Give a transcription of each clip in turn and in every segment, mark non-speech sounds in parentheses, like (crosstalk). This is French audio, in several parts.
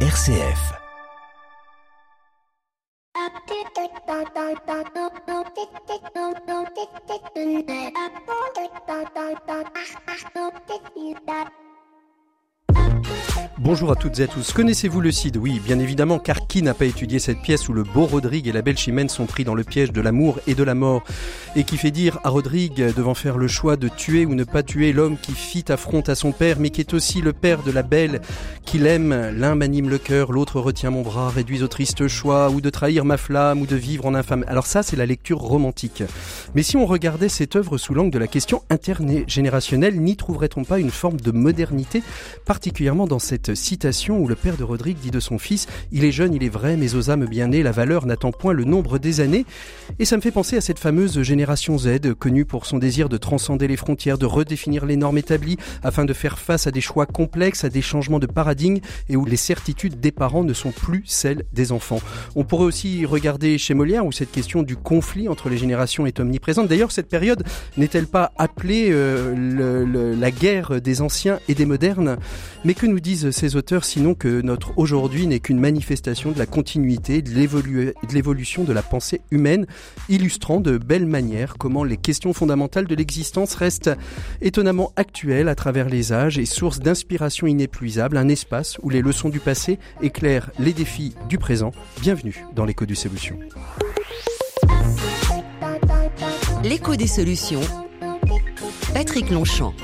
RCF. Bonjour à toutes et à tous. Connaissez-vous le Cid? Oui, bien évidemment, car qui n'a pas étudié cette pièce où le beau Rodrigue et la belle Chimène sont pris dans le piège de l'amour et de la mort? Et qui fait dire à Rodrigue, devant faire le choix de tuer ou ne pas tuer l'homme qui fit affront à son père, mais qui est aussi le père de la belle qu'il aime, l'un m'anime le cœur, l'autre retient mon bras, réduit au triste choix, ou de trahir ma flamme, ou de vivre en infâme. Alors ça, c'est la lecture romantique. Mais si on regardait cette œuvre sous l'angle de la question intergénérationnelle, n'y trouverait-on pas une forme de modernité, particulièrement dans cette citation où le père de Rodrigue dit de son fils Il est jeune, il est vrai, mais aux âmes bien nées, la valeur n'attend point le nombre des années. Et ça me fait penser à cette fameuse génération Z, connue pour son désir de transcender les frontières, de redéfinir les normes établies, afin de faire face à des choix complexes, à des changements de paradigme, et où les certitudes des parents ne sont plus celles des enfants. On pourrait aussi regarder chez Molière, où cette question du conflit entre les générations est omniprésente. D'ailleurs, cette période n'est-elle pas appelée euh, la guerre des anciens et des modernes? Mais que nous disent ces auteurs sinon que notre aujourd'hui n'est qu'une manifestation de la continuité, de l'évolution de la pensée humaine, illustrant de belles manières comment les questions fondamentales de l'existence restent étonnamment actuelles à travers les âges et source d'inspiration inépuisable, un espace où les leçons du passé éclairent les défis du présent. Bienvenue dans l'écho des solutions. L'écho des solutions. Patrick Longchamp.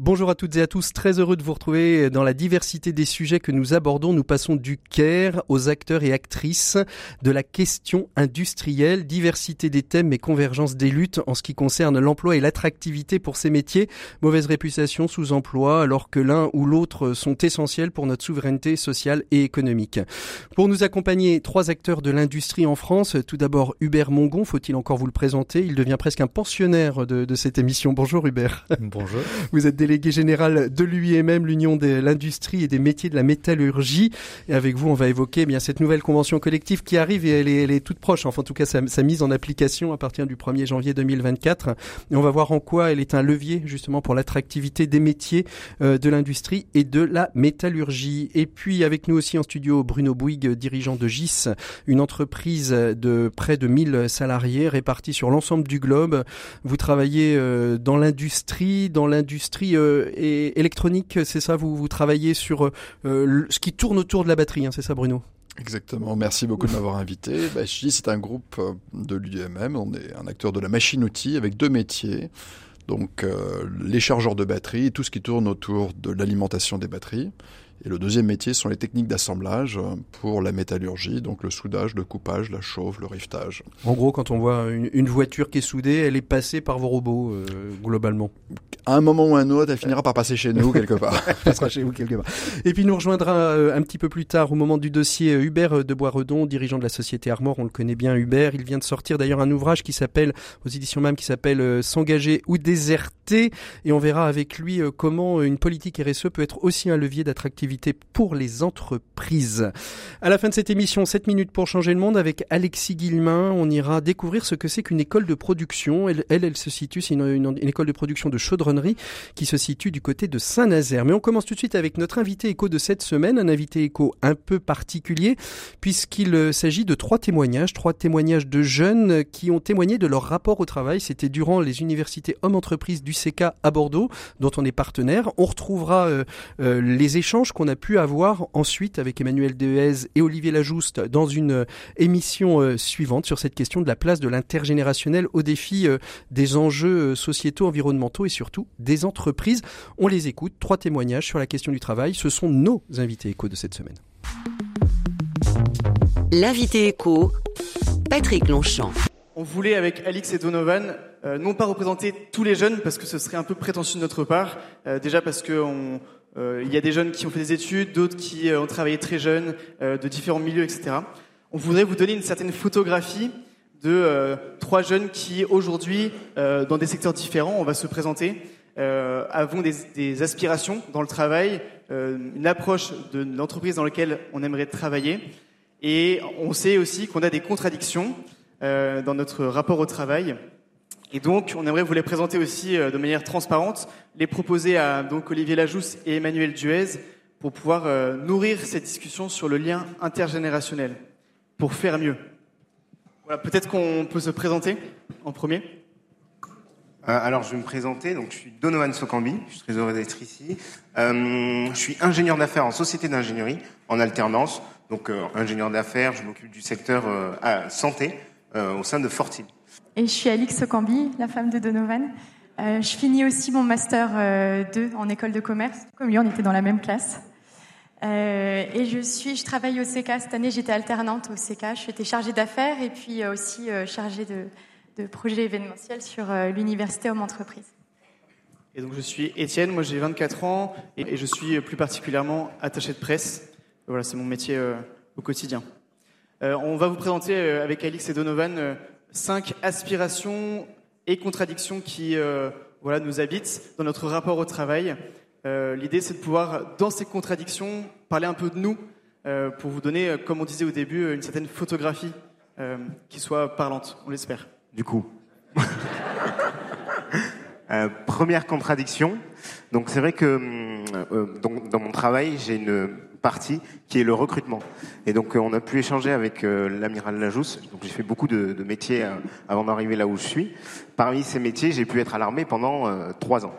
Bonjour à toutes et à tous, très heureux de vous retrouver dans la diversité des sujets que nous abordons. Nous passons du CARE aux acteurs et actrices de la question industrielle, diversité des thèmes et convergence des luttes en ce qui concerne l'emploi et l'attractivité pour ces métiers, mauvaise réputation, sous-emploi, alors que l'un ou l'autre sont essentiels pour notre souveraineté sociale et économique. Pour nous accompagner, trois acteurs de l'industrie en France. Tout d'abord, Hubert Mongon, faut-il encore vous le présenter? Il devient presque un pensionnaire de, de cette émission. Bonjour Hubert. Bonjour. Vous êtes délégué général de l'UIMM, l'Union de l'industrie et des métiers de la métallurgie. Et avec vous, on va évoquer eh bien cette nouvelle convention collective qui arrive et elle est, toute proche. Enfin, en tout cas, sa, mise en application à partir du 1er janvier 2024. Et on va voir en quoi elle est un levier justement pour l'attractivité des métiers euh, de l'industrie et de la métallurgie. Et puis avec nous aussi en studio Bruno Bouygues, dirigeant de GIS, une entreprise de près de 1000 salariés répartis sur l'ensemble du globe. Vous travaillez euh, dans l'industrie, dans l'industrie et électronique, c'est ça vous, vous travaillez sur euh, ce qui tourne autour de la batterie, hein, c'est ça Bruno? Exactement, merci beaucoup de m'avoir invité. (laughs) Bah, je dis c'est un groupe euh, de l'UMM, on est un acteur de la machine-outil avec deux métiers. Donc euh, les chargeurs de batterie, tout ce qui tourne autour de l'alimentation des batteries. Et le deuxième métier sont les techniques d'assemblage pour la métallurgie, donc le soudage, le coupage, la chauffe, le rivetage. En gros, quand on voit une, une voiture qui est soudée, elle est passée par vos robots, euh, globalement. À un moment ou un autre, elle finira par passer chez nous quelque part. (laughs) elle sera chez vous quelque part. Et puis nous rejoindra euh, un petit peu plus tard, au moment du dossier, euh, Hubert de Boisredon, dirigeant de la société Armor. On le connaît bien, Hubert. Il vient de sortir d'ailleurs un ouvrage qui s'appelle, aux éditions même, qui s'appelle euh, S'engager ou déserter. Et on verra avec lui euh, comment une politique RSE peut être aussi un levier d'attractivité pour les entreprises. À la fin de cette émission, 7 minutes pour changer le monde avec Alexis Guillemin. On ira découvrir ce que c'est qu'une école de production. Elle, elle, se situe, c'est une, école de production de chaudronnerie qui se situe du côté de Saint-Nazaire. Mais on commence tout de suite avec notre invité éco de cette semaine, un invité éco un peu particulier, puisqu'il s'agit de trois témoignages, trois témoignages de jeunes qui ont témoigné de leur rapport au travail. C'était durant les universités hommes-entreprises du CK à Bordeaux, dont on est partenaire. On retrouvera euh, euh, les échanges qu'on a pu avoir ensuite avec Emmanuel Dehaze et Olivier Lajouste dans une euh, émission euh, suivante sur cette question de la place de l'intergénérationnel au défi euh, des enjeux sociétaux, environnementaux et surtout des entreprises. On les écoute. Trois témoignages sur la question du travail. Ce sont nos invités éco de cette semaine. L'invité éco, Patrick Longchamp. On voulait avec Alix et Donovan euh, non pas représenter tous les jeunes parce que ce serait un peu prétentieux de notre part. Euh, déjà parce que on, euh, il y a des jeunes qui ont fait des études, d'autres qui ont travaillé très jeunes, de différents milieux, etc. On voudrait vous donner une certaine photographie de euh, trois jeunes qui aujourd'hui, euh, dans des secteurs différents, on va se présenter, euh, avons des, des, aspirations dans le travail, une approche de l'entreprise dans laquelle on aimerait travailler, et on sait aussi qu'on a des contradictions dans notre rapport au travail. Et donc, on aimerait vous les présenter aussi de manière transparente, les proposer à donc Olivier Lajousse et Emmanuel Duez pour pouvoir nourrir cette discussion sur le lien intergénérationnel, pour faire mieux. Voilà, peut-être qu'on peut se présenter en premier. Euh, alors, je vais me présenter. Donc, je suis Donovan Sokambi. Je suis très heureux d'être ici. Euh, je suis ingénieur d'affaires en société d'ingénierie en alternance. Donc, euh, ingénieur d'affaires, je m'occupe du secteur santé au sein de Fortil. Et je suis Alix Sokambi, la femme de Donovan. je finis aussi mon master 2 en école de commerce. Comme lui, on était dans la même classe. et je suis, je travaille au CK. Cette année, j'étais alternante au CK. Je suis chargée d'affaires et puis aussi chargée de, de projets événementiels sur euh, l'université Homme Entreprise. Et donc je suis Étienne, moi j'ai 24 ans et, je suis plus particulièrement attaché de presse. Voilà, c'est mon métier euh, au quotidien. Euh, on va vous présenter avec Alix et Donovan cinq aspirations et contradictions qui voilà, nous habitent dans notre rapport au travail. L'idée c'est de pouvoir, dans ces contradictions, parler un peu de nous pour vous donner, comme on disait au début, une certaine photographie qui soit parlante, on l'espère du coup. (laughs) Euh, première contradiction. Donc c'est vrai que euh, euh, dans mon travail, j'ai une partie qui est le recrutement. Et donc on a pu échanger avec l'amiral Lajousse. Donc j'ai fait beaucoup de, métiers avant d'arriver là où je suis. Parmi ces métiers, j'ai pu être à l'armée pendant trois ans.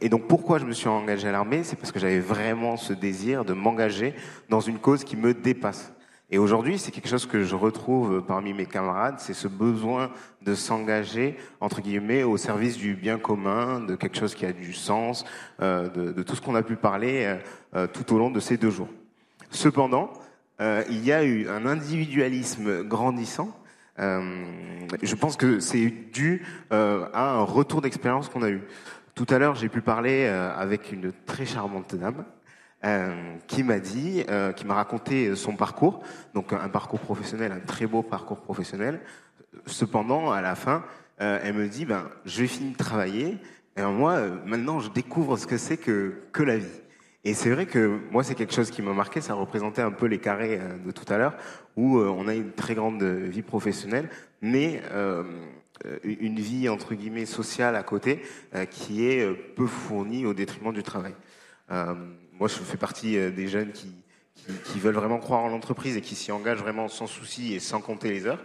et donc pourquoi je me suis engagé à l'armée, c'est parce que j'avais vraiment ce désir de m'engager dans une cause qui me dépasse. Et aujourd'hui, c'est quelque chose que je retrouve parmi mes camarades, c'est ce besoin de s'engager, entre guillemets, au service du bien commun, de quelque chose qui a du sens, euh, de, tout ce qu'on a pu parler euh, euh, tout au long de ces deux jours. Cependant, il y a eu un individualisme grandissant. je pense que c'est dû à un retour d'expérience qu'on a eu. Tout à l'heure, j'ai pu parler avec une très charmante dame euh, qui m'a dit, euh, qui m'a raconté son parcours, donc un parcours professionnel, un très beau parcours professionnel. Cependant, à la fin, euh, elle me dit, ben, je vais de travailler, et moi, maintenant, je découvre ce que c'est que, que la vie. Et c'est vrai que moi, c'est quelque chose qui m'a marqué, ça représentait un peu les carrés de tout à l'heure, où on a une très grande vie professionnelle, mais une vie, entre guillemets, sociale à côté, qui est peu fournie au détriment du travail moi, je fais partie euh, des jeunes qui, qui, veulent vraiment croire en l'entreprise et qui s'y engagent vraiment sans souci et sans compter les heures.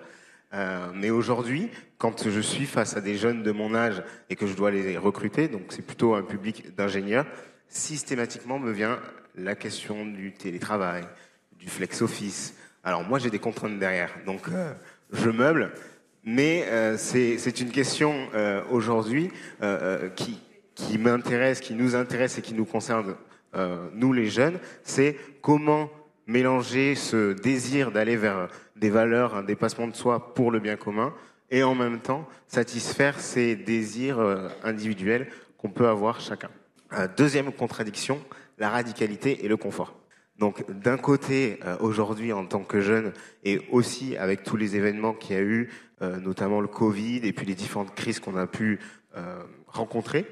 Euh, mais aujourd'hui, quand je suis face à des jeunes de mon âge et que je dois les recruter, donc c'est plutôt un public d'ingénieurs, systématiquement me vient la question du télétravail, du flex office. Alors moi, j'ai des contraintes derrière, donc euh, je meuble, mais euh, c'est une question aujourd'hui qui, qui m'intéresse, qui nous intéresse et qui nous concerne euh, nous les jeunes, c'est comment mélanger ce désir d'aller vers des valeurs, un dépassement de soi pour le bien commun, et en même temps satisfaire ces désirs euh, individuels qu'on peut avoir chacun. deuxième contradiction, la radicalité et le confort. Donc d'un côté, euh, aujourd'hui en tant que jeune, et aussi avec tous les événements qu'il y a eu, notamment le Covid et puis les différentes crises qu'on a pu rencontrer,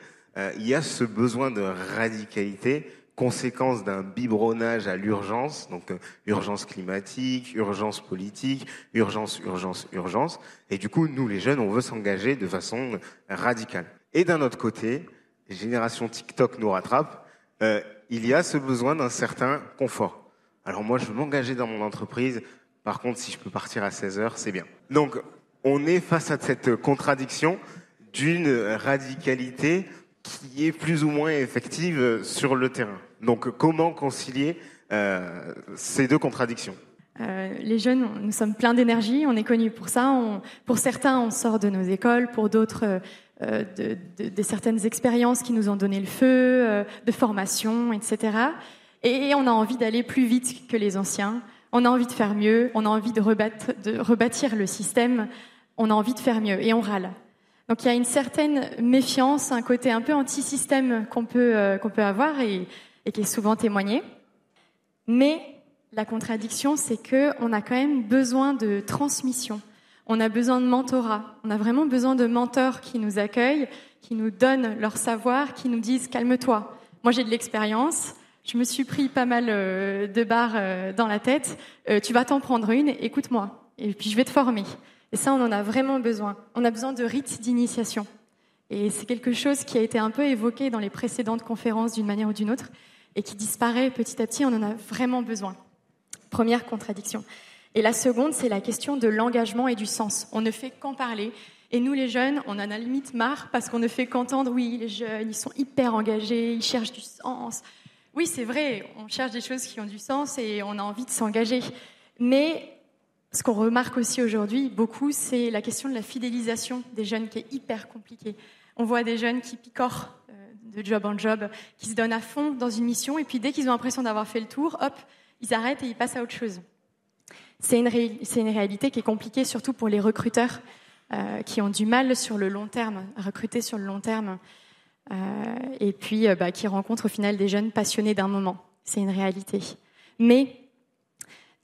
il y a ce besoin de radicalité conséquence d'un biberonnage à l'urgence, donc euh, urgence climatique, urgence politique, urgence, urgence, urgence. Et du coup, nous, les jeunes, on veut s'engager de façon radicale. Et d'un autre côté, génération TikTok nous rattrape, euh, il y a ce besoin d'un certain confort. Alors moi, je veux m'engager dans mon entreprise. Par contre, si je peux partir à 16 heures, c'est bien. Donc, on est face à cette contradiction d'une radicalité qui est plus ou moins effective sur le terrain. Donc comment concilier euh, ces deux contradictions? Euh, les jeunes, nous sommes pleins d'énergie, on est connus pour ça. pour certains, on sort de nos écoles, pour d'autres, euh, de, certaines expériences qui nous ont donné le feu, de formation, etc. Et, on a envie d'aller plus vite que les anciens. On a envie de faire mieux, on a envie de rebâtir le système, on a envie de faire mieux et on râle. Donc il y a une certaine méfiance, un côté un peu anti-système qu'on peut, euh, peut avoir et, et, qui est souvent témoigné. Mais la contradiction, c'est que on a quand même besoin de transmission. On a besoin de mentorat. On a vraiment besoin de mentors qui nous accueillent, qui nous donnent leur savoir, qui nous disent calme-toi. Moi j'ai de l'expérience. Je me suis pris pas mal euh, de barres euh, dans la tête. Tu vas t'en prendre une. Écoute-moi. Et puis je vais te former. Et ça, on en a vraiment besoin. On a besoin de rites d'initiation. Et c'est quelque chose qui a été un peu évoqué dans les précédentes conférences d'une manière ou d'une autre et qui disparaît petit à petit. On en a vraiment besoin. Première contradiction. Et la seconde, c'est la question de l'engagement et du sens. On ne fait qu'en parler. Et nous, les jeunes, on en a limite marre parce qu'on ne fait qu'entendre, oui, les jeunes, ils sont hyper engagés, ils cherchent du sens. Oui, c'est vrai, on cherche des choses qui ont du sens et on a envie de s'engager. Mais ce qu'on remarque aussi aujourd'hui beaucoup, c'est la question de la fidélisation des jeunes qui est hyper compliquée. On voit des jeunes qui picorent euh, de job en job, qui se donnent à fond dans une mission et puis dès qu'ils ont l'impression d'avoir fait le tour, hop, ils arrêtent et ils passent à autre chose. C'est une, réalité qui est compliquée surtout pour les recruteurs euh, qui ont du mal sur le long terme, à recruter sur le long terme, euh, et puis bah, qui rencontrent au final des jeunes passionnés d'un moment. C'est une réalité. Mais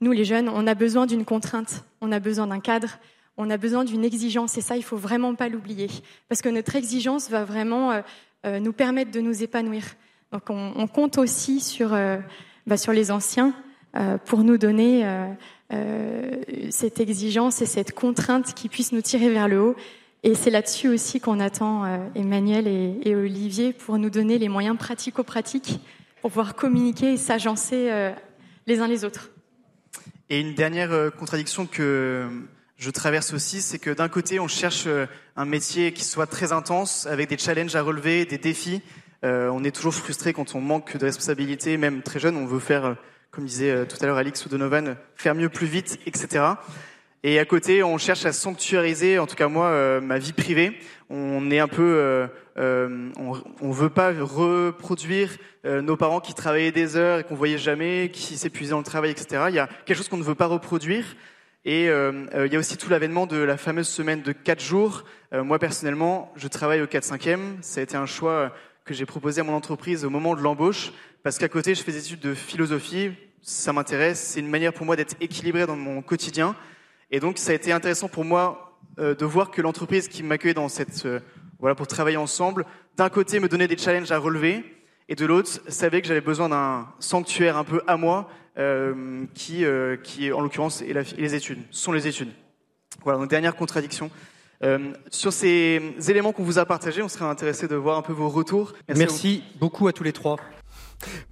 nous, les jeunes, on a besoin d'une contrainte, on a besoin d'un cadre, on a besoin d'une exigence, et ça, il faut vraiment pas l'oublier, parce que notre exigence va vraiment euh, euh nous permettre de nous épanouir. Donc, on, compte aussi sur, euh, bah, les anciens pour nous donner cette exigence et cette contrainte qui puisse nous tirer vers le haut. Et c'est là-dessus aussi qu'on attend Emmanuel et, et, Olivier pour nous donner les moyens pratico-pratiques pour pouvoir communiquer et s'agencer les uns les autres. Et une dernière euh, contradiction que je traverse aussi, c'est que d'un côté, on cherche euh, un métier qui soit très intense, avec des challenges à relever, des défis. Euh, on est toujours frustré quand on manque de responsabilités, même très jeune, on veut faire, comme disait tout à l'heure Alix ou Donovan, faire mieux plus vite, etc. Et à côté, on cherche à sanctuariser, en tout cas moi, euh, ma vie privée. On est un peu, euh, euh, on, on veut pas reproduire nos parents qui travaillaient des heures et qu'on voyait jamais, qui s'épuisaient dans le travail, etc. Il y a quelque chose qu'on ne veut pas reproduire. Et il y a aussi tout l'avènement de la fameuse semaine de 4 jours. moi personnellement, je travaille au 4-5e. Ça a été un choix que j'ai proposé à mon entreprise au moment de l'embauche, parce qu'à côté, je fais des études de philosophie. Ça m'intéresse. C'est une manière pour moi d'être équilibré dans mon quotidien. Et donc, ça a été intéressant pour moi euh, de voir que l'entreprise qui m'accueillait dans cette, euh, voilà, pour travailler ensemble, d'un côté me donnait des challenges à relever, et de l'autre savait que j'avais besoin d'un sanctuaire un peu à moi, euh, qui, euh, qui en l'occurrence la, les études, sont les études. Voilà, donc dernière contradiction. Euh, sur ces éléments qu'on vous a partagés, on serait intéressé de voir un peu vos retours. Merci beaucoup à tous les trois.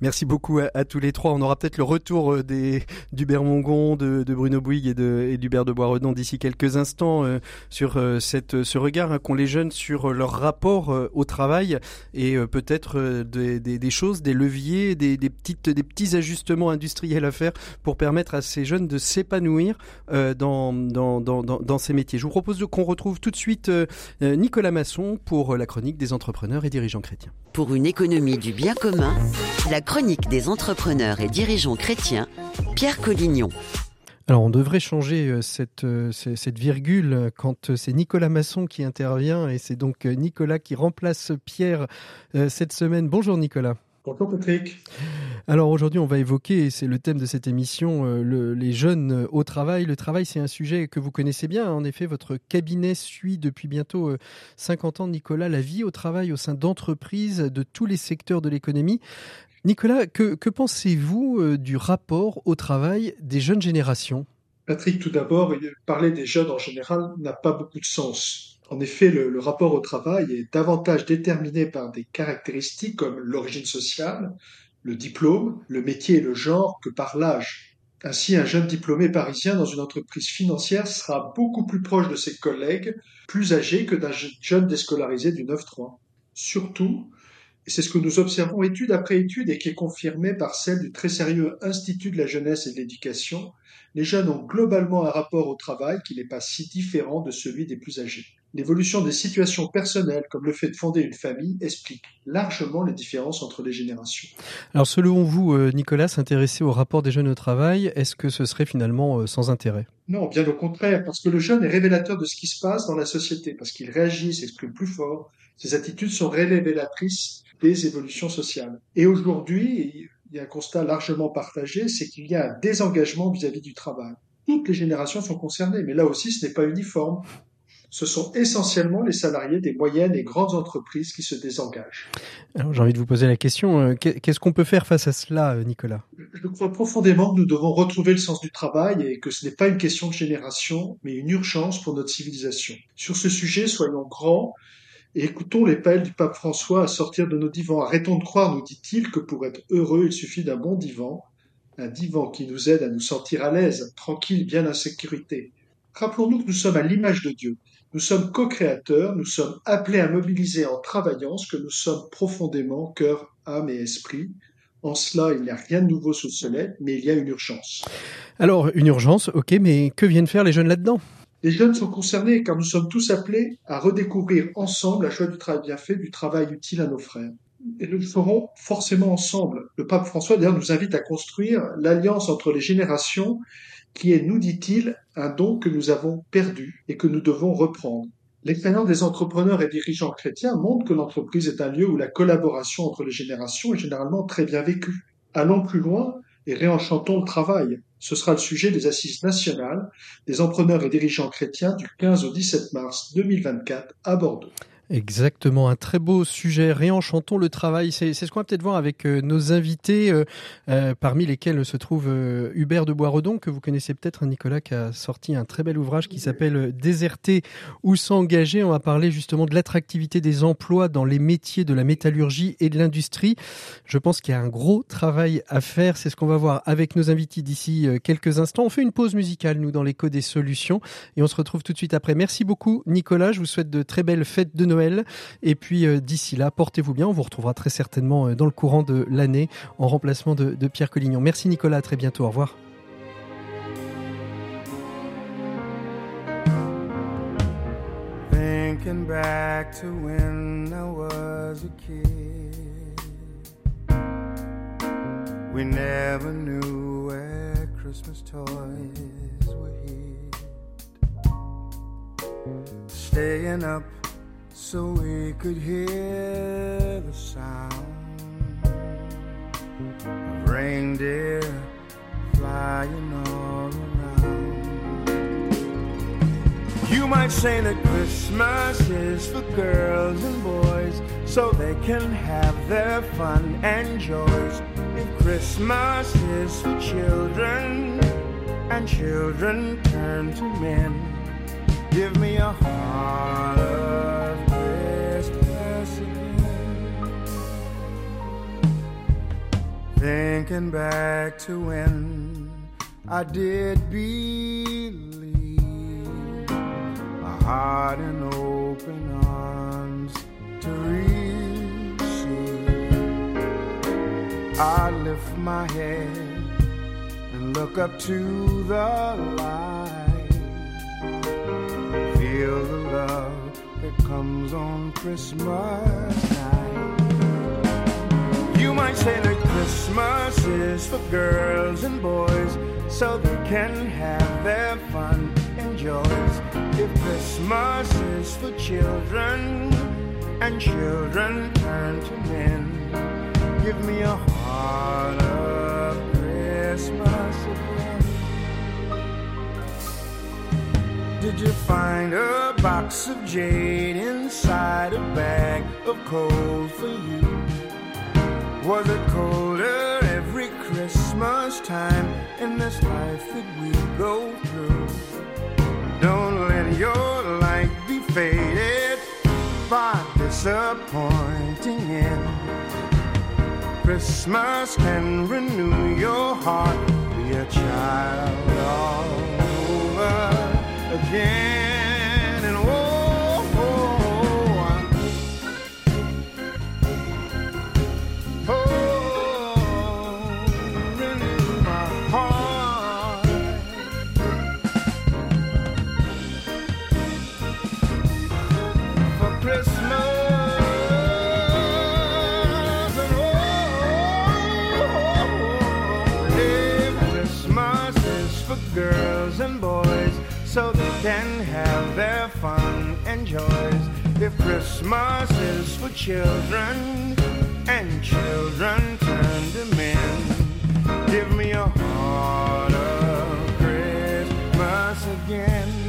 Merci beaucoup à, tous les trois. On aura peut-être le retour euh, des d'Hubert Mongon, de, Bruno Bouygues et, d'Hubert de Boisredon d'ici quelques instants euh, sur euh, ce regard hein, qu'ont les jeunes sur leur rapport au travail et peut-être des, choses, des leviers, des, petits ajustements industriels à faire pour permettre à ces jeunes de s'épanouir dans, dans, ces métiers. Je vous propose qu'on retrouve tout de suite Nicolas Masson pour la chronique des entrepreneurs et dirigeants chrétiens. Pour une économie du bien commun, la chronique des entrepreneurs et dirigeants chrétiens, Pierre Collignon. Alors on devrait changer euh, cette, euh, cette virgule quand c'est Nicolas Masson qui intervient et c'est donc Nicolas qui remplace Pierre euh, cette semaine. Bonjour Nicolas. Bonjour Patrick. Alors aujourd'hui, on va évoquer, et c'est le thème de cette émission, euh, le, les jeunes au travail. Le travail, c'est un sujet que vous connaissez bien. En effet, votre cabinet suit depuis bientôt euh, 50 ans, Nicolas, la vie au travail au sein d'entreprises de tous les secteurs de l'économie. Nicolas, que, pensez-vous euh, du rapport au travail des jeunes générations? Patrick, tout d'abord, parler des jeunes en général n'a pas beaucoup de sens. En effet, le, le, rapport au travail est davantage déterminé par des caractéristiques comme l'origine sociale, le diplôme, le métier et le genre que par l'âge. Ainsi, un jeune diplômé parisien dans une entreprise financière sera beaucoup plus proche de ses collègues plus âgés que d'un jeune déscolarisé du 9-3. Surtout, c'est ce que nous observons étude après étude et qui est confirmé par celle du très sérieux Institut de la jeunesse et de l'éducation, les jeunes ont globalement un rapport au travail qui n'est pas si différent de celui des plus âgés. L'évolution des situations personnelles, comme le fait de fonder une famille, explique largement les différences entre les générations. Alors selon vous, euh, Nicolas, s'intéresser au rapport des jeunes au travail, est-ce que ce serait finalement euh, sans intérêt? Non, bien au contraire, parce que le jeune est révélateur de ce qui se passe dans la société, parce qu'il réagit, s'exprime plus fort, ses attitudes sont révélatrices des évolutions sociales. Et aujourd'hui, il y a un constat largement partagé, c'est qu'il y a un désengagement vis-à-vis -vis du travail. Toutes les générations sont concernées, mais là aussi, ce n'est pas uniforme. ce sont essentiellement les salariés des moyennes et grandes entreprises qui se désengagent. Alors j'ai envie de vous poser la question, euh, qu'est-ce qu'on peut faire face à cela, euh, Nicolas? Je crois profondément que nous devons retrouver le sens du travail et que ce n'est pas une question de génération, mais une urgence pour notre civilisation. Sur ce sujet, soyons grands écoutons les l'appel du pape François à sortir de nos divans. Arrêtons de croire, nous dit-il, que pour être heureux, il suffit d'un bon divan, un divan qui nous aide à nous sentir à l'aise, tranquille, bien en sécurité. Rappelons-nous que nous sommes à l'image de Dieu. Nous sommes co-créateurs, nous sommes appelés à mobiliser en travaillant ce que nous sommes profondément, cœur, âme et esprit. En cela, il n'y a rien de nouveau sous le soleil, mais il y a une urgence. Alors, une urgence, ok, mais que viennent faire les jeunes là-dedans? Les jeunes sont concernés car nous sommes tous appelés à redécouvrir ensemble la joie du travail bien fait, du travail utile à nos frères. Et nous le ferons forcément ensemble. Le pape François d'ailleurs nous invite à construire l'alliance entre les générations qui est, nous dit-il, un don que nous avons perdu et que nous devons reprendre. L'expérience des entrepreneurs et dirigeants chrétiens montre que l'entreprise est un lieu où la collaboration entre les générations est généralement très bien vécue. Allons plus loin et réenchantons le travail. Ce sera le sujet des assises nationales des entrepreneurs et dirigeants chrétiens du 15 au 17 mars 2024 à Bordeaux. Exactement, un très beau sujet. Réenchantons le travail. C'est ce qu'on va peut-être voir avec euh, nos invités, euh, euh, parmi lesquels se trouve Hubert de Boisredon, que vous connaissez peut-être, un Nicolas, qui a sorti un très bel ouvrage qui s'appelle Déserter ou s'engager. On va parler justement de l'attractivité des emplois dans les métiers de la métallurgie et de l'industrie. Je pense qu'il y a un gros travail à faire. C'est ce qu'on va voir avec nos invités d'ici quelques instants. On fait une pause musicale, nous, dans l'écho des solutions, et on se retrouve tout de suite après. Merci beaucoup, Nicolas. Je vous souhaite de très belles fêtes de Noël et puis euh, d'ici là, portez-vous bien. On vous retrouvera très certainement euh, dans le courant de l'année en remplacement de, Pierre Collignon. Merci Nicolas, à très bientôt. Au revoir. Staying up so we could hear the sound of reindeer flying all around. You might say that Christmas is for girls and boys so they can have their fun and joys. If Christmas is for children and children turn to men, give me a heart Thinking back to when I did believe a heart in open arms to receive. I lift my head and look up to the light. Feel the love that comes on Christmas night. Is for girls and boys so they can have their fun and joys. If Christmas is for children and children turn to men, give me a heart of Christmas again. Did you find a box of jade inside a bag of coal for you? Was it colder every Christmas time in this life that we go through? Don't let your light be faded by disappointing end. Christmas can renew your heart, be a child all over again. So they can have their fun and joys. If Christmas is for children and children turn to men, give me a heart of Christmas again.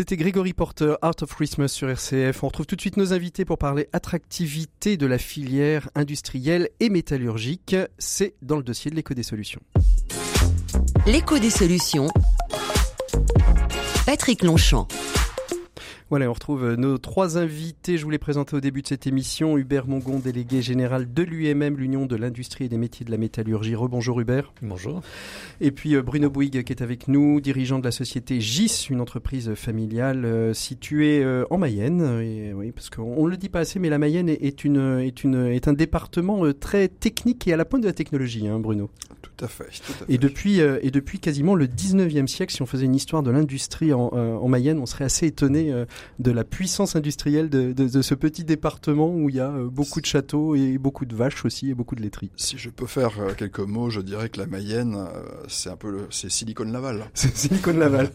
C'était Grégory Porter, Art of Christmas sur RCF. On retrouve tout de suite nos invités pour parler attractivité de la filière industrielle et métallurgique. C'est dans le dossier de l'écho des solutions. L'écho des solutions. Patrick Longchamp. Voilà, on retrouve euh, nos trois invités. Je vous les présenter au début de cette émission. Hubert Mongon, délégué général de l'UMM, l'Union de l'industrie et des métiers de la métallurgie. Rebonjour Hubert. Bonjour. Et puis euh, Bruno Bouygues qui est avec nous, dirigeant de la société GIS, une entreprise familiale euh, située en Mayenne. Et, oui, parce qu'on ne le dit pas assez, mais la Mayenne est, une, est, une, est un département très technique et à la pointe de la technologie, hein, Bruno. Tout à fait. Et, depuis, et depuis quasiment le 19e siècle, si on faisait une histoire de l'industrie en, en, Mayenne, on serait assez étonné de la puissance industrielle de, de, ce petit département où il y a euh, beaucoup de châteaux et beaucoup de vaches aussi et beaucoup de laiteries. Si je peux faire euh, quelques mots, je dirais que la Mayenne, euh, c'est un peu le, c'est Silicon Laval. (laughs) C'est Silicon Laval.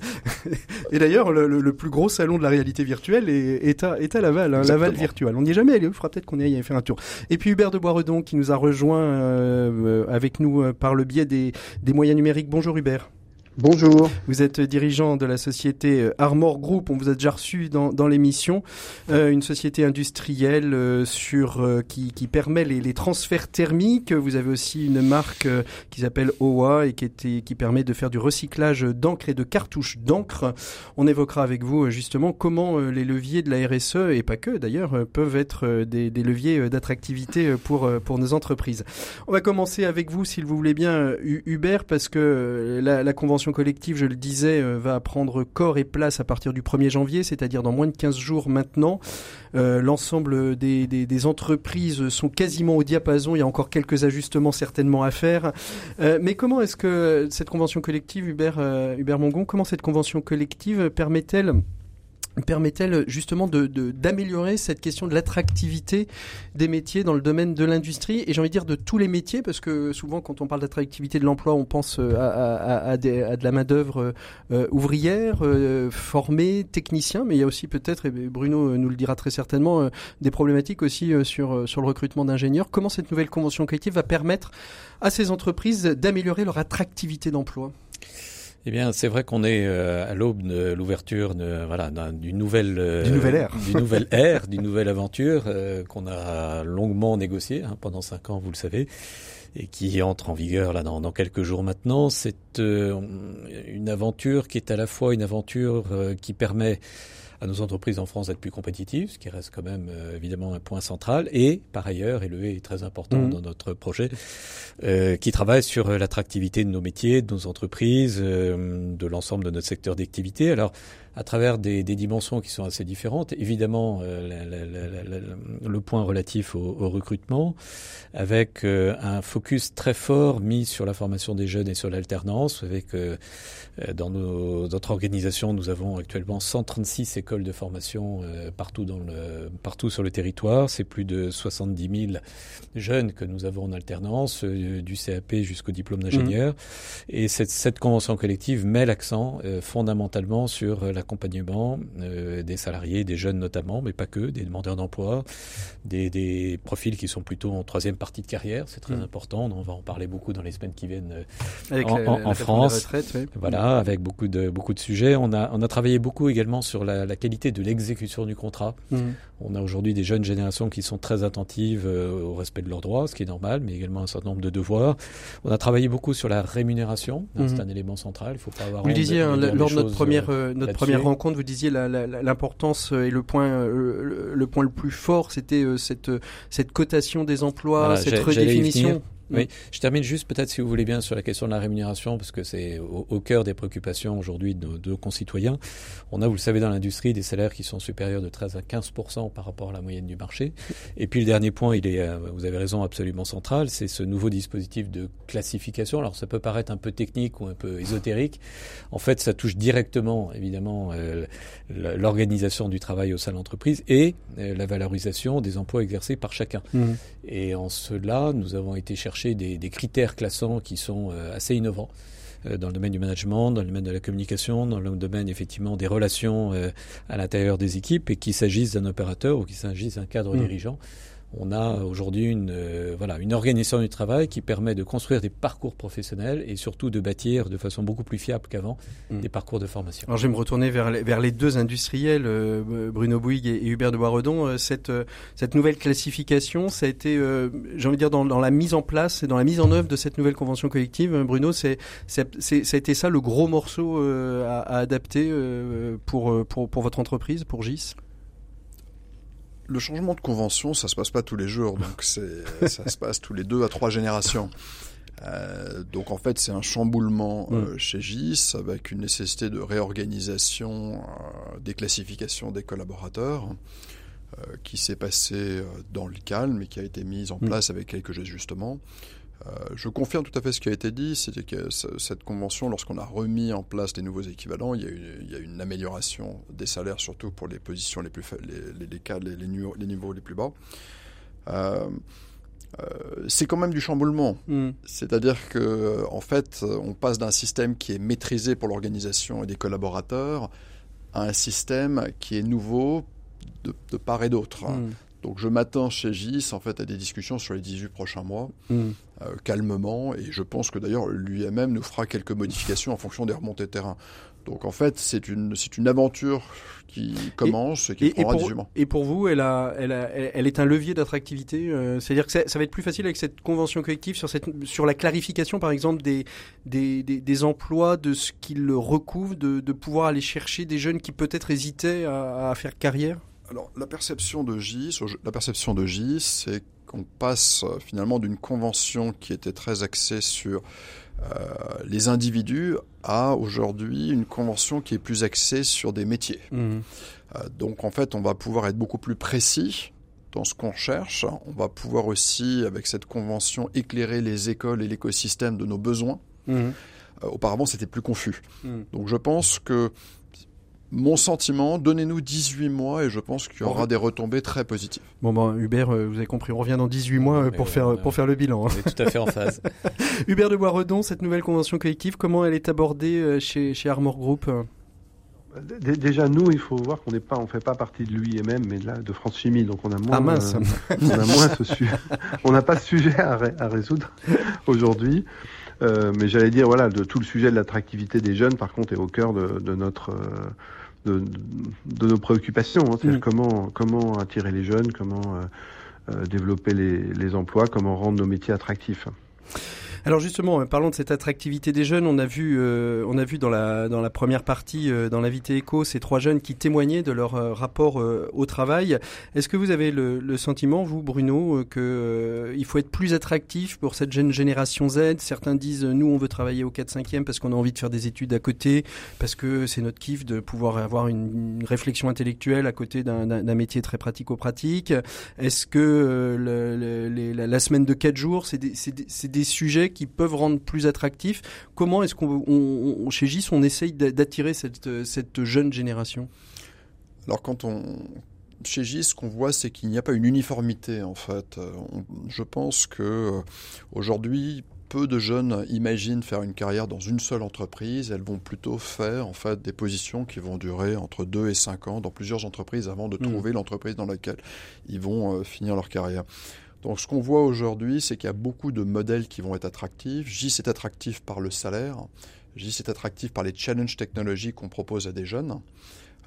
et d'ailleurs, le, le, plus gros salon de la réalité virtuelle est, est, à, est à Laval, hein, Laval virtuel. On n'y est jamais allé, il faudra peut-être qu'on y aille faire un tour. Et puis Hubert de Boisredon qui nous a rejoint euh, avec nous par le biais des, des moyens numériques. Bonjour Hubert. Bonjour. Vous êtes dirigeant de la société euh, Armor Group. On vous a déjà reçu dans, dans l'émission. Euh, une société industrielle euh, sur qui, qui, permet les, les, transferts thermiques. Vous avez aussi une marque qui s'appelle OA et qui, était, qui permet de faire du recyclage d'encre et de cartouches d'encre. On évoquera avec vous justement comment les leviers de la RSE et pas que d'ailleurs peuvent être des, des leviers d'attractivité pour pour nos entreprises. On va commencer avec vous, s'il vous voulez bien, Hubert, parce que la, la convention collective, je le disais, euh, va prendre corps et place à partir du 1er janvier, c'est-à-dire dans moins de 15 jours maintenant. Euh, l'ensemble des, entreprises sont quasiment au diapason. Il y a encore quelques ajustements certainement à faire. Euh, mais comment est-ce que cette convention collective, Hubert, Hubert Mongon, comment cette convention collective permet-elle permet-elle justement de, d'améliorer cette question de l'attractivité des métiers dans le domaine de l'industrie. Et j'ai envie de dire de tous les métiers parce que souvent quand on parle d'attractivité de l'emploi on pense euh, à, à, de la main d'œuvre euh, ouvrière euh, formée technicien. Mais il y a aussi peut-être et Bruno nous le dira très certainement des problématiques aussi sur sur le recrutement d'ingénieurs. Comment cette nouvelle convention collective va permettre à ces entreprises d'améliorer leur attractivité d'emploi? Eh bien, c'est vrai qu'on est euh, à l'aube de l'ouverture de, voilà, d'une nouvelle, euh, d'une nouvelle ère, d'une nouvelle (laughs) ère, d'une nouvelle aventure euh, qu'on a longuement négociée hein, pendant cinq ans, vous le savez, et qui entre en vigueur là dans, dans quelques jours maintenant. C'est une aventure qui est à la fois une aventure qui permet à nos entreprises en France d'être plus compétitives, ce qui reste quand même euh, évidemment un point central, et par ailleurs, et le E est très important mmh. dans notre projet, euh, qui travaille sur euh, l'attractivité de nos métiers, de nos entreprises, de l'ensemble de notre secteur d'activité. Alors, à travers des, des, dimensions qui sont assez différentes. Évidemment, euh, le point relatif au, au recrutement, avec euh, un focus très fort mis sur la formation des jeunes et sur l'alternance. Avec euh, dans nos, notre organisation, nous avons actuellement 136 écoles de formation partout dans le partout sur le territoire. C'est plus de 70 000 jeunes que nous avons en alternance, du CAP jusqu'au diplôme d'ingénieur. Mmh. Et cette, cette convention collective met l'accent fondamentalement sur la accompagnement euh, des salariés, des jeunes notamment, mais pas que, des demandeurs d'emploi, des, des, profils qui sont plutôt en troisième partie de carrière, c'est très mm. important. On va en parler beaucoup dans les semaines qui viennent euh, en, France. Voilà, avec beaucoup de beaucoup de sujets. On a on a travaillé beaucoup également sur la, la qualité de l'exécution du contrat. Mm. On a aujourd'hui des jeunes générations qui sont très attentives euh, au respect de leurs droits, ce qui est normal, mais également un certain nombre de devoirs. On a travaillé beaucoup sur la rémunération. Mm. C'est un élément central. Il faut pas avoir. Vous le disiez hein, lors de notre première notre première rencontre, vous disiez l'importance et le point, euh, le, point le plus fort, c'était euh, cette, cette cotation des emplois, cette redéfinition. Oui, je termine juste peut-être si vous voulez bien sur la question de la rémunération parce que c'est au, cœur des préoccupations aujourd'hui de nos, concitoyens. On a, vous le savez, dans l'industrie des salaires qui sont supérieurs de 13 à 15% par rapport à la moyenne du marché. Et puis le dernier point, il est, euh, vous avez raison, absolument central, c'est ce nouveau dispositif de classification. Alors ça peut paraître un peu technique ou un peu ésotérique. En fait, ça touche directement, évidemment, euh, l'organisation du travail au sein de l'entreprise et euh, la valorisation des emplois exercés par chacun. Mmh. Et en cela, nous avons été chercher chercher des, des, critères classants qui sont assez innovants dans le domaine du management, dans le domaine de la communication, dans le domaine effectivement des relations à l'intérieur des équipes, et qu'il s'agisse d'un opérateur ou qu'il s'agisse d'un cadre mmh. dirigeant on a aujourd'hui une, euh, voilà, une organisation du travail qui permet de construire des parcours professionnels et surtout de bâtir de façon beaucoup plus fiable qu'avant mm. des parcours de formation. Alors je vais me retourner vers les, vers les deux industriels, euh, Bruno Bouygues et, Hubert de Boisredon. Euh, cette, cette nouvelle classification, ça a été, j'ai envie de dire, dans, dans, la mise en place et dans la mise en œuvre de cette nouvelle convention collective, Bruno, c'est, c'est, ça a été ça le gros morceau à, à, adapter pour, pour, pour votre entreprise, pour GIS? Le changement de convention, ça se passe pas tous les jours, donc (laughs) c'est, ça se passe tous les deux à trois générations. Euh, donc en fait, c'est un chamboulement euh, mm. chez GIS avec une nécessité de réorganisation euh, des classifications des collaborateurs euh, qui s'est passé euh, dans le calme et qui a été mise en mm. place avec quelques ajustements. Euh, je confirme tout à fait ce qui a été dit, c'est que cette convention, lorsqu'on a remis en place les nouveaux équivalents, il y, a eu, il y a une amélioration des salaires, surtout pour les positions les plus faibles, les, les, cadres, les, les, niveaux les plus bas. Euh, euh, c'est quand même du chamboulement. Mm. C'est-à-dire que, en fait, on passe d'un système qui est maîtrisé pour l'organisation et des collaborateurs à un système qui est nouveau de, part et d'autre. Mm. Donc je m'attends chez GIS en fait à des discussions sur les 18 prochains mois, mm. euh, calmement, et je pense que d'ailleurs l'UMM nous fera quelques modifications en fonction des remontées de terrain. Donc en fait c'est une c'est une aventure qui commence et, qui prendra 18 mois. Et pour vous, elle a elle, a, elle est un levier d'attractivité. Euh, c'est-à-dire que ça, va être plus facile avec cette convention collective sur cette sur la clarification par exemple des des, des, emplois, de ce qu'ils recouvrent, de, de pouvoir aller chercher des jeunes qui peut-être hésitaient à, à faire carrière? Alors, la perception de GIS, la perception de GIS, c'est qu'on passe euh, finalement d'une convention qui était très axée sur euh, les individus à aujourd'hui une convention qui est plus axée sur des métiers. Mmh. Euh, donc, en fait, on va pouvoir être beaucoup plus précis dans ce qu'on cherche. On va pouvoir aussi, avec cette convention, éclairer les écoles et l'écosystème de nos besoins. Mmh. auparavant, c'était plus confus. Mmh. Donc, je pense que mon sentiment, donnez-nous 18 mois et je pense qu'il y aura des retombées très positives. Bon ben Hubert, euh, vous avez compris, on revient dans 18 mois euh, pour faire pour faire le bilan. Hein. On est tout à fait en phase. (laughs) Hubert de Boisredon, cette nouvelle convention collective, comment elle est abordée euh, chez chez Armor Group? Déjà, nous, il faut voir qu'on n'est pas, on fait pas partie de l'UIMM, mais de, de France Chimie, donc on a moins, ah mince. on a moins ce sujet, (laughs) on n'a pas de sujet à, à résoudre (laughs) aujourd'hui. Euh, mais j'allais dire, voilà, de tout le sujet de l'attractivité des jeunes, par contre, est au cœur de, de notre de, de, nos préoccupations. Hein, c'est-à-dire mm. comment, comment attirer les jeunes, comment euh, euh, développer les, les emplois, comment rendre nos métiers attractifs. Alors justement, euh, parlons de cette attractivité des jeunes. On a vu, euh, on a vu dans la dans la première partie, euh, dans l'invité éco, ces trois jeunes qui témoignaient de leur rapport au travail. Est-ce que vous avez le, le sentiment, vous, Bruno, que il faut être plus attractif pour cette jeune génération Z? Certains disent, nous, on veut travailler au 4-5e parce qu'on a envie de faire des études à côté, parce que c'est notre kiff de pouvoir avoir une, réflexion intellectuelle à côté d'un métier très pratico-pratique. Est-ce que la, semaine de 4 jours, c'est des, des, des sujets qui peuvent rendre plus attractifs. Comment est-ce qu'on, chez GIS, on essaye d'attirer cette, cette jeune génération? Alors quand on, chez GIS, ce qu'on voit, c'est qu'il n'y a pas une uniformité en fait. je pense que euh, aujourd'hui, peu de jeunes imaginent faire une carrière dans une seule entreprise. Elles vont plutôt faire en fait des positions qui vont durer entre 2 et 5 ans dans plusieurs entreprises avant de mmh. trouver l'entreprise dans laquelle ils vont euh, finir leur carrière. Donc ce qu'on voit aujourd'hui, c'est qu'il y a beaucoup de modèles qui vont être attractifs. JIS est attractif par le salaire, JIS est attractif par les challenges technologiques qu'on propose à des jeunes.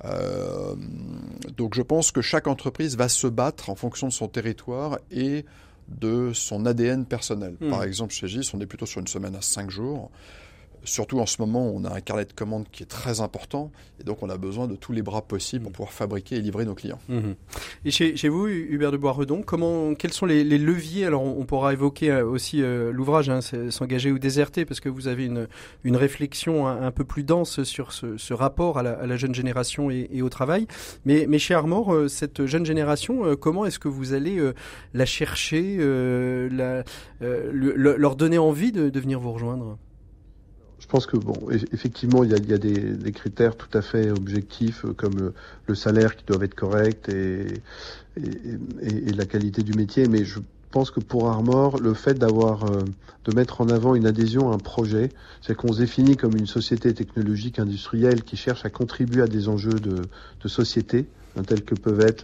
Euh, donc je pense que chaque entreprise va se battre en fonction de son territoire et de son ADN personnel. Hmm. Par exemple, chez GIS, on est plutôt sur une semaine à 5 jours. Surtout en ce moment, on a un carnet de commandes qui est très important et donc on a besoin de tous les bras possibles pour pouvoir fabriquer et livrer nos clients. Mhm. Et chez, chez, vous, Hubert de Boisredon, comment, quels sont les, les leviers? Alors on, pourra évoquer euh, aussi euh, l'ouvrage, hein, s'engager ou déserter, parce que vous avez une, une réflexion un, peu plus dense sur ce, ce rapport à la, à la, jeune génération et, et, au travail. Mais, mais chez Armor, euh, cette jeune génération, comment est-ce que vous allez la chercher, la, leur donner envie de, de venir vous rejoindre? Pense que bon, effectivement, il y a, des, critères tout à fait objectifs euh, comme le, salaire qui doivent être correct et, la qualité du métier, mais je pense que pour Armor, le fait d'avoir, euh, de mettre en avant une adhésion à un projet, c'est qu'on se définit comme une société technologique industrielle qui cherche à contribuer à des enjeux de, société, hein, tels que peuvent être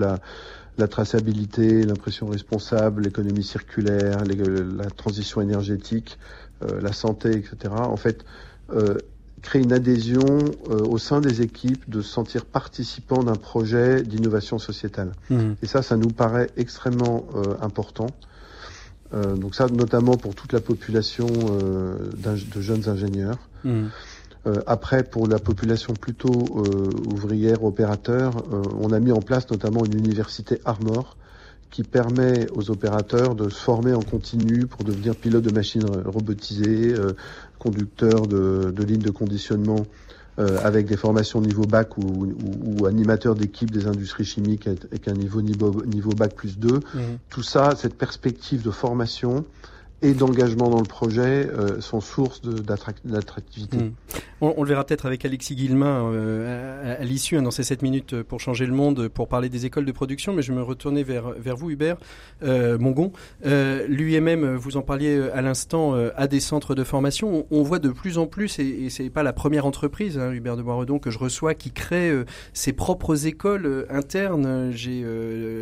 la, traçabilité, l'impression responsable, l'économie circulaire, la transition énergétique, euh, la santé, etc. En fait, euh, créer une adhésion euh, au sein des équipes, de se sentir participant d'un projet d'innovation sociétale. Mmh. Et ça, ça nous paraît extrêmement important. donc ça, notamment pour toute la population de jeunes ingénieurs. Mmh. après, pour la population plutôt ouvrière, opérateur, on a mis en place notamment une université Armor qui permet aux opérateurs de se former en continu pour devenir pilote de machines robotisées, euh, conducteur de, de lignes de conditionnement euh, avec des formations niveau bac ou, ou, ou animateur d'équipe des industries chimiques avec un niveau niveau, niveau bac plus 2. Mmh. Tout ça, cette perspective de formation, et d'engagement dans le projet euh, sont source d'attractivité. Hmm. On, le verra peut-être avec Alexis Guillemin euh, à, l'issue, hein, dans ces 7 minutes pour changer le monde, pour parler des écoles de production, mais je me retournais vers, vers vous, Hubert euh, Mongon. Euh, L'UMM, vous en parliez à l'instant, à des centres de formation. On, voit de plus en plus, et, et c'est pas la première entreprise, hein, Hubert de Boisredon, que je reçois, qui crée ses propres écoles internes. J'ai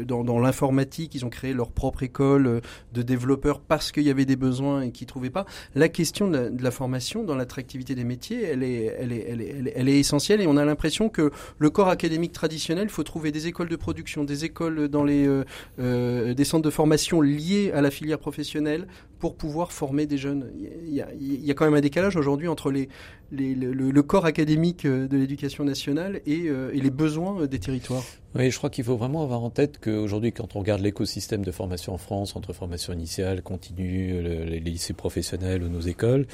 dans, dans l'informatique, ils ont créé leur propre école de développeurs parce qu'il y avait des besoins et qui trouvaient pas. La question de la, formation dans l'attractivité des métiers, elle est, elle est, elle est, elle est, essentielle et on a l'impression que le corps académique traditionnel, il faut trouver des écoles de production, des écoles dans les, euh, euh, des centres de formation liés à la filière professionnelle pour pouvoir former des jeunes. Il y a, quand même un décalage aujourd'hui entre les, les le, corps académique euh, de l'éducation nationale et les besoins des territoires. Oui, je crois qu'il faut vraiment avoir en tête qu'aujourd'hui, quand on regarde l'écosystème de formation en France, entre formation initiale, continue, les lycées professionnels ou nos écoles,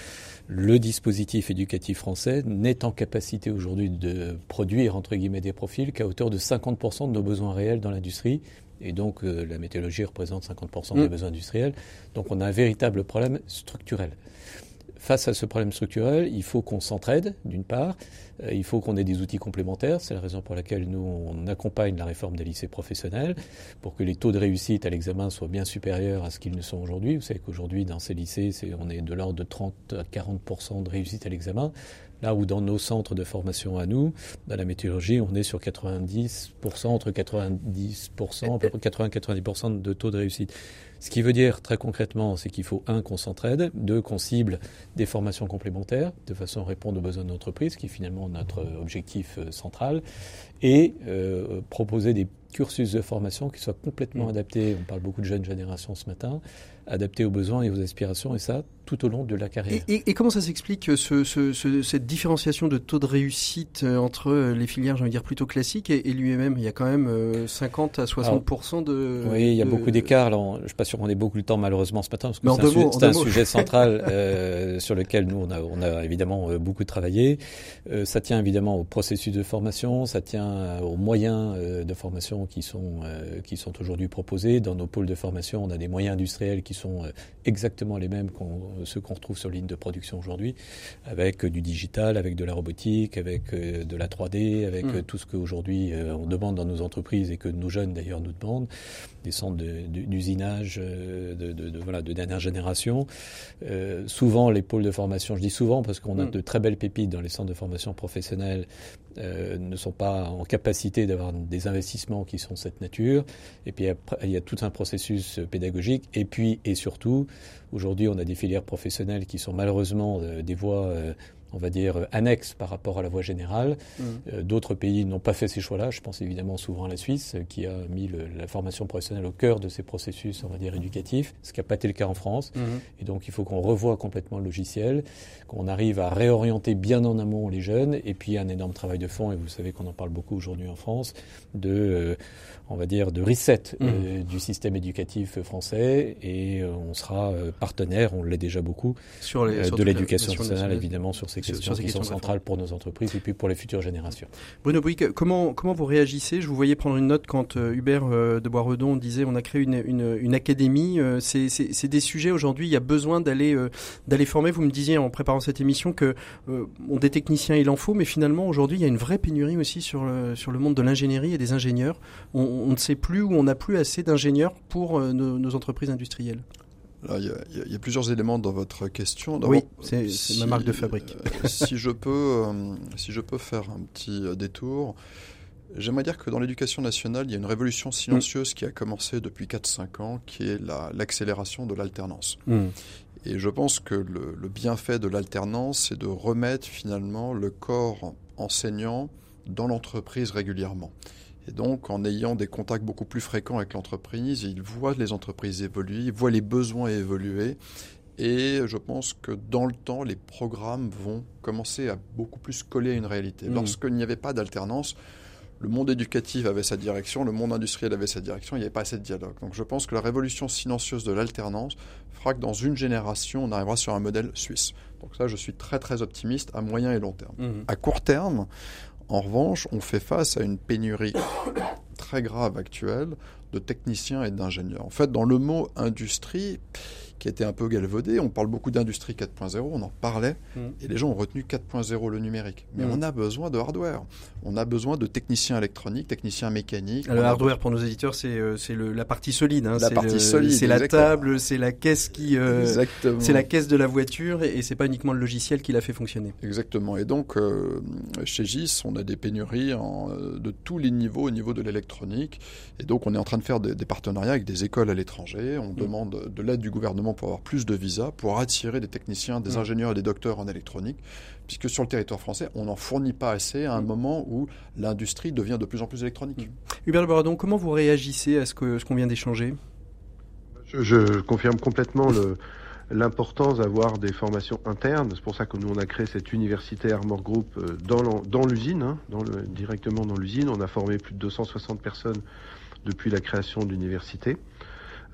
le dispositif éducatif français n'est en capacité aujourd'hui de produire, entre guillemets, des profils qu'à hauteur de 50% de nos besoins réels dans l'industrie. Et donc, euh, la météorologie représente 50% des mmh. besoins industriels. Donc, on a un véritable problème structurel face à ce problème structurel, il faut qu'on s'entraide, d'une part, euh, il faut qu'on ait des outils complémentaires. C'est la raison pour laquelle nous, on accompagne la réforme des lycées professionnels pour que les taux de réussite à l'examen soient bien supérieurs à ce qu'ils ne sont aujourd'hui. Vous savez qu'aujourd'hui, dans ces lycées, on est de l'ordre de 30 à 40% de réussite à l'examen. Là où dans nos centres de formation à nous, dans la météorologie, on est sur 90%, entre 90%, à peu près 80-90% de taux de réussite. Ce qui veut dire très concrètement, c'est qu'il faut un qu'on s'entraide, deux qu'on cible des formations complémentaires de façon à répondre aux besoins de l'entreprise, qui est finalement notre objectif euh, central, et euh, proposer des cursus de formation qui soient complètement mmh. adaptés. On parle beaucoup de jeunes générations ce matin, adaptés aux besoins et aux aspirations, et ça tout au long de la carrière. Et, comment ça s'explique ce, ce, cette différenciation de taux de réussite euh, entre les filières, j'ai envie de dire plutôt classiques et, l'UMM Il y a quand même 50 à 60 de. Oui, il y a beaucoup d'écarts. Je ne suis pas sûr qu'on ait beaucoup de temps malheureusement ce matin parce que c'est un, sujet central (laughs) euh, sur lequel nous on a, on a évidemment euh, beaucoup travaillé. Euh, ça tient évidemment au processus de formation, ça tient aux moyens de formation qui sont qui sont aujourd'hui proposés dans nos pôles de formation. On a des moyens industriels qui sont exactement les mêmes qu'on ceux qu'on retrouve sur ligne de production aujourd'hui, avec du digital, avec de la robotique, avec euh, de la 3D, avec mmh. euh, tout ce qu'aujourd'hui euh, on demande dans nos entreprises et que nos jeunes d'ailleurs nous demandent, des centres d'usinage de, de, de, voilà, de dernière génération. souvent, les pôles de formation, je dis souvent parce qu'on a mmh. de très belles pépites dans les centres de formation professionnelle, ne sont pas en capacité d'avoir des investissements qui sont de cette nature. Et puis il y a tout un processus pédagogique. Et puis, et surtout, aujourd'hui, on a des filières professionnels qui sont malheureusement euh, des voies euh, on va dire, annexe par rapport à la voie générale. Mmh. Euh, d'autres pays n'ont pas fait ces choix-là. Je pense évidemment souvent à la Suisse, qui a mis la formation professionnelle au cœur de ses processus, on va dire, éducatifs, ce qui n'a pas été le cas en France. Mmh. Et donc, il faut qu'on revoie complètement le logiciel, qu'on arrive à réorienter bien en amont les jeunes. Et puis, un énorme travail de fond, et vous savez qu'on en parle beaucoup aujourd'hui en France, de, euh, on va dire, de reset euh, mmh. du système éducatif français. Et on sera partenaire, on l'est déjà beaucoup, sur les, de l'éducation nationale, évidemment, sur ces ces questions qui sont centrales pour nos entreprises et puis pour les futures générations. Bruno Bouygues, comment, comment vous réagissez? Je vous voyais prendre une note quand Hubert de Boisredon disait on a créé une, une, une académie. C'est des sujets aujourd'hui, il y a besoin d'aller d'aller former. Vous me disiez en préparant cette émission que on des techniciens il en faut, mais finalement aujourd'hui il y a une vraie pénurie aussi sur le, sur le monde de l'ingénierie et des ingénieurs. On, on, ne sait plus où on n'a plus assez d'ingénieurs pour nos, entreprises industrielles. Il, y a, plusieurs éléments dans votre question. Oui, c'est ma marque de fabrique. Euh, si, je peux, euh, si je peux faire un petit euh, détour, j'aimerais dire que dans l'éducation nationale, il y a une révolution silencieuse qui a commencé depuis 4-5 ans, qui est l'accélération de l'alternance. Hmm. Et je pense que le, le bienfait de l'alternance, c'est de remettre finalement le corps enseignant dans l'entreprise régulièrement. Et donc, en ayant des contacts beaucoup plus fréquents avec l'entreprise, ils voient les entreprises évoluer, ils voient les besoins évoluer. Et je pense que dans le temps, les programmes vont commencer à beaucoup plus coller à une réalité. Mmh. Lorsqu'il n'y avait pas d'alternance, le monde éducatif avait sa direction, le monde industriel avait sa direction, il n'y avait pas assez de dialogue. Donc je pense que la révolution silencieuse de l'alternance fera que dans une génération, on arrivera sur un modèle suisse. Donc ça, je suis très très optimiste à moyen et long terme. Mmh. À court terme, en revanche, on fait face à une pénurie très grave actuelle de techniciens et d'ingénieurs. En fait, dans le mot industrie, qui était un peu galvaudé. On parle beaucoup d'industrie 4.0, on en parlait, mm. et les gens ont retenu 4.0 le numérique. Mais mm. on a besoin de hardware. On a besoin de techniciens électroniques, techniciens mécaniques. le hardware pour nos éditeurs, c'est euh, la partie solide. Hein. la partie solide. C'est la table, c'est la caisse qui, euh, c'est la caisse de la voiture, et, c'est pas uniquement le logiciel qui la fait fonctionner. Exactement. Et donc euh, chez GIS, on a des pénuries de tous les niveaux au niveau de l'électronique, et donc on est en train de faire des, partenariats avec des écoles à l'étranger. On mm. demande de l'aide du gouvernement pour avoir plus de visas, pour attirer des techniciens, des mm. ingénieurs et des docteurs en électronique, puisque sur le territoire français, on n'en fournit pas assez à un mm. moment où l'industrie devient de plus en plus électronique. Mm. Hubert Baradon, comment vous réagissez à ce qu'on ce vient d'échanger? Je, confirme complètement l'importance d'avoir des formations internes. C'est pour ça que nous, on a créé cette université Armor Group euh, dans l'usine, hein, directement dans l'usine. On a formé plus de 260 personnes depuis la création de l'université.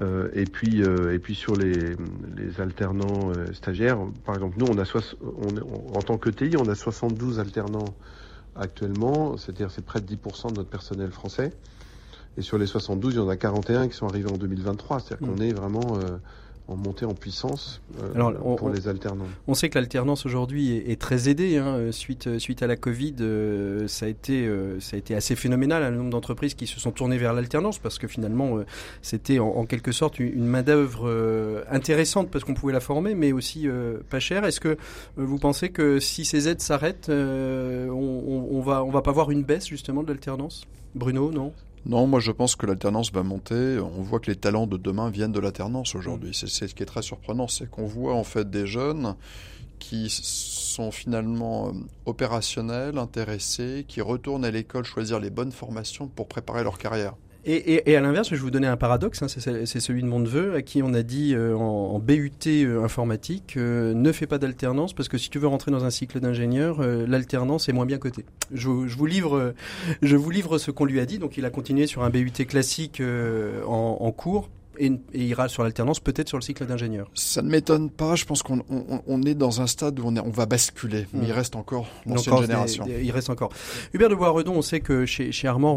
Euh, et puis euh, et puis sur les, les alternants euh, stagiaires, par exemple, nous on a on, en tant que TI, on a 72 alternants actuellement, c'est-à-dire c'est près de 10% de notre personnel français. Et sur les 72, il y en a 41 qui sont arrivés en 2023, c'est-à-dire qu'on mmh. est vraiment en montée en puissance euh, pour les alternants. On sait que l'alternance aujourd'hui est, très aidée hein, suite suite à la Covid. Euh, ça a été euh, ça a été assez phénoménal hein, le nombre d'entreprises qui se sont tournées vers l'alternance parce que finalement c'était en, quelque sorte une, main d'œuvre intéressante parce qu'on pouvait la former, mais aussi pas chère. Est-ce que vous pensez que si ces aides s'arrêtent, on, on, va on va pas voir une baisse justement de l'alternance? Bruno, non? Non, moi je pense que l'alternance va monter. On voit que les talents de demain viennent de l'alternance aujourd'hui. Mm. C'est ce qui est très surprenant, c'est qu'on voit en fait des jeunes qui sont finalement euh, opérationnels, intéressés, qui retournent à l'école choisir les bonnes formations pour préparer leur carrière. Et, et, à l'inverse, je vais vous donner un paradoxe, hein, c'est celui de mon neveu, à qui on a dit euh, en, BUT euh, informatique, euh, ne fais pas d'alternance, parce que si tu veux rentrer dans un cycle d'ingénieur, l'alternance est moins bien cotée. Je, je, vous livre, je vous livre ce qu'on lui a dit, donc il a continué sur un BUT classique en, en cours, et, ira sur l'alternance, peut-être sur le cycle d'ingénieur. Ça ne m'étonne pas. Je pense qu'on on, est dans un stade où on, est, on va basculer, mais il hmm. reste encore l'ancienne génération. il reste encore. Hubert de Boisredon, on sait que chez,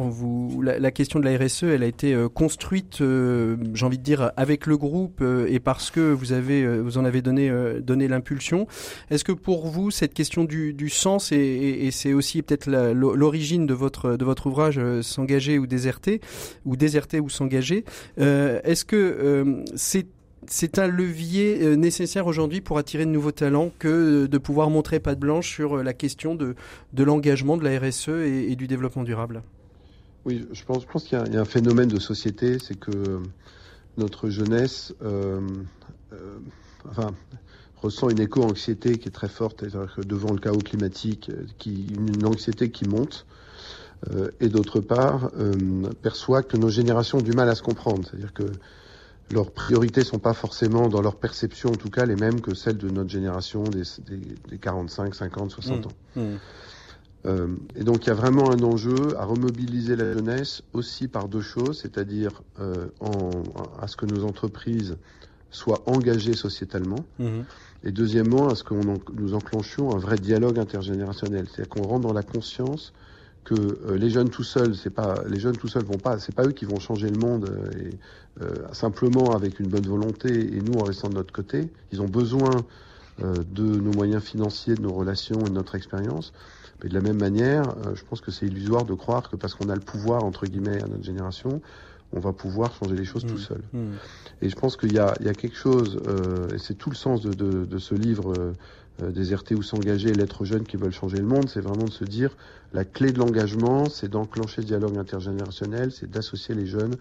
vous, la, question de la RSE, elle a été euh, construite, euh, j'ai envie de dire, avec le groupe euh, et parce que vous avez, vous en avez donné, donné l'impulsion. Est-ce que pour vous, cette question du, du sens et, et, c'est aussi peut-être l'origine de votre de votre ouvrage, s'engager ou déserter, ou déserter ou s'engager, est-ce que euh, c'est c'est un levier euh, nécessaire aujourd'hui pour attirer de nouveaux talents que de pouvoir montrer patte blanche sur euh, la question de, de l'engagement de la RSE et, du développement durable. Oui, je pense, qu'il y, a un phénomène de société, c'est que notre jeunesse ressent une éco-anxiété qui est très forte devant le chaos climatique, une anxiété qui monte. Et d'autre part, perçoit que nos générations ont du mal à se comprendre. C'est-à-dire que leurs priorités sont pas forcément, dans leur perception en tout cas, les mêmes que celles de notre génération des, des, 45, 50, 60 ans. Mmh. Mmh. Euh, et donc il y a vraiment un enjeu à remobiliser la jeunesse aussi par deux choses, c'est-à-dire euh, à ce que nos entreprises soient engagés sociétalement. Mhm. Et deuxièmement, à ce que nous enclenchions un vrai dialogue intergénérationnel, c'est-à-dire qu'on rentre dans la conscience que euh, les jeunes tout seuls, c'est pas les jeunes tout seuls vont pas, c'est pas eux qui vont changer le monde euh, et, euh, simplement avec une bonne volonté et nous en restant de notre côté. Ils ont besoin de nos moyens financiers, de nos relations et de notre expérience. Mais de la même manière, je pense que c'est illusoire de croire que parce qu'on a le pouvoir entre guillemets à notre génération, on va pouvoir changer les choses tout mmh. seul. Mmh. Et je pense qu'il y, y a, quelque chose, et c'est tout le sens de, de, de ce livre euh, déserter ou s'engager, l'être jeune qui veulent changer le monde, c'est vraiment de se dire la clé de l'engagement, c'est d'enclencher le dialogue intergénérationnel, c'est d'associer les jeunes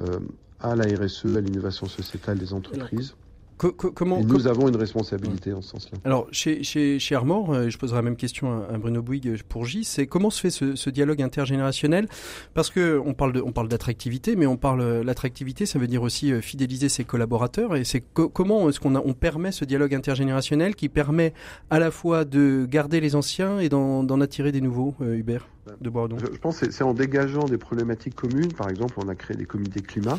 euh, à la RSE, à l'innovation sociétale des entreprises comment, et nous avons une responsabilité en ce sens-là. Alors, chez, chez, chez Armor, euh, je poserai la même question à, Bruno Bouygues euh, pour J, c'est comment se fait ce, ce dialogue intergénérationnel? Parce que on parle de, on parle d'attractivité, mais on parle euh, l'attractivité, ça veut dire aussi fidéliser ses collaborateurs. Et c'est comment est-ce qu'on on permet ce dialogue intergénérationnel qui permet à la fois de garder les anciens et d'en attirer des nouveaux, Hubert? De Bourdon Je, je pense que c'est en dégageant des problématiques communes. Par exemple, on a créé des comités climat.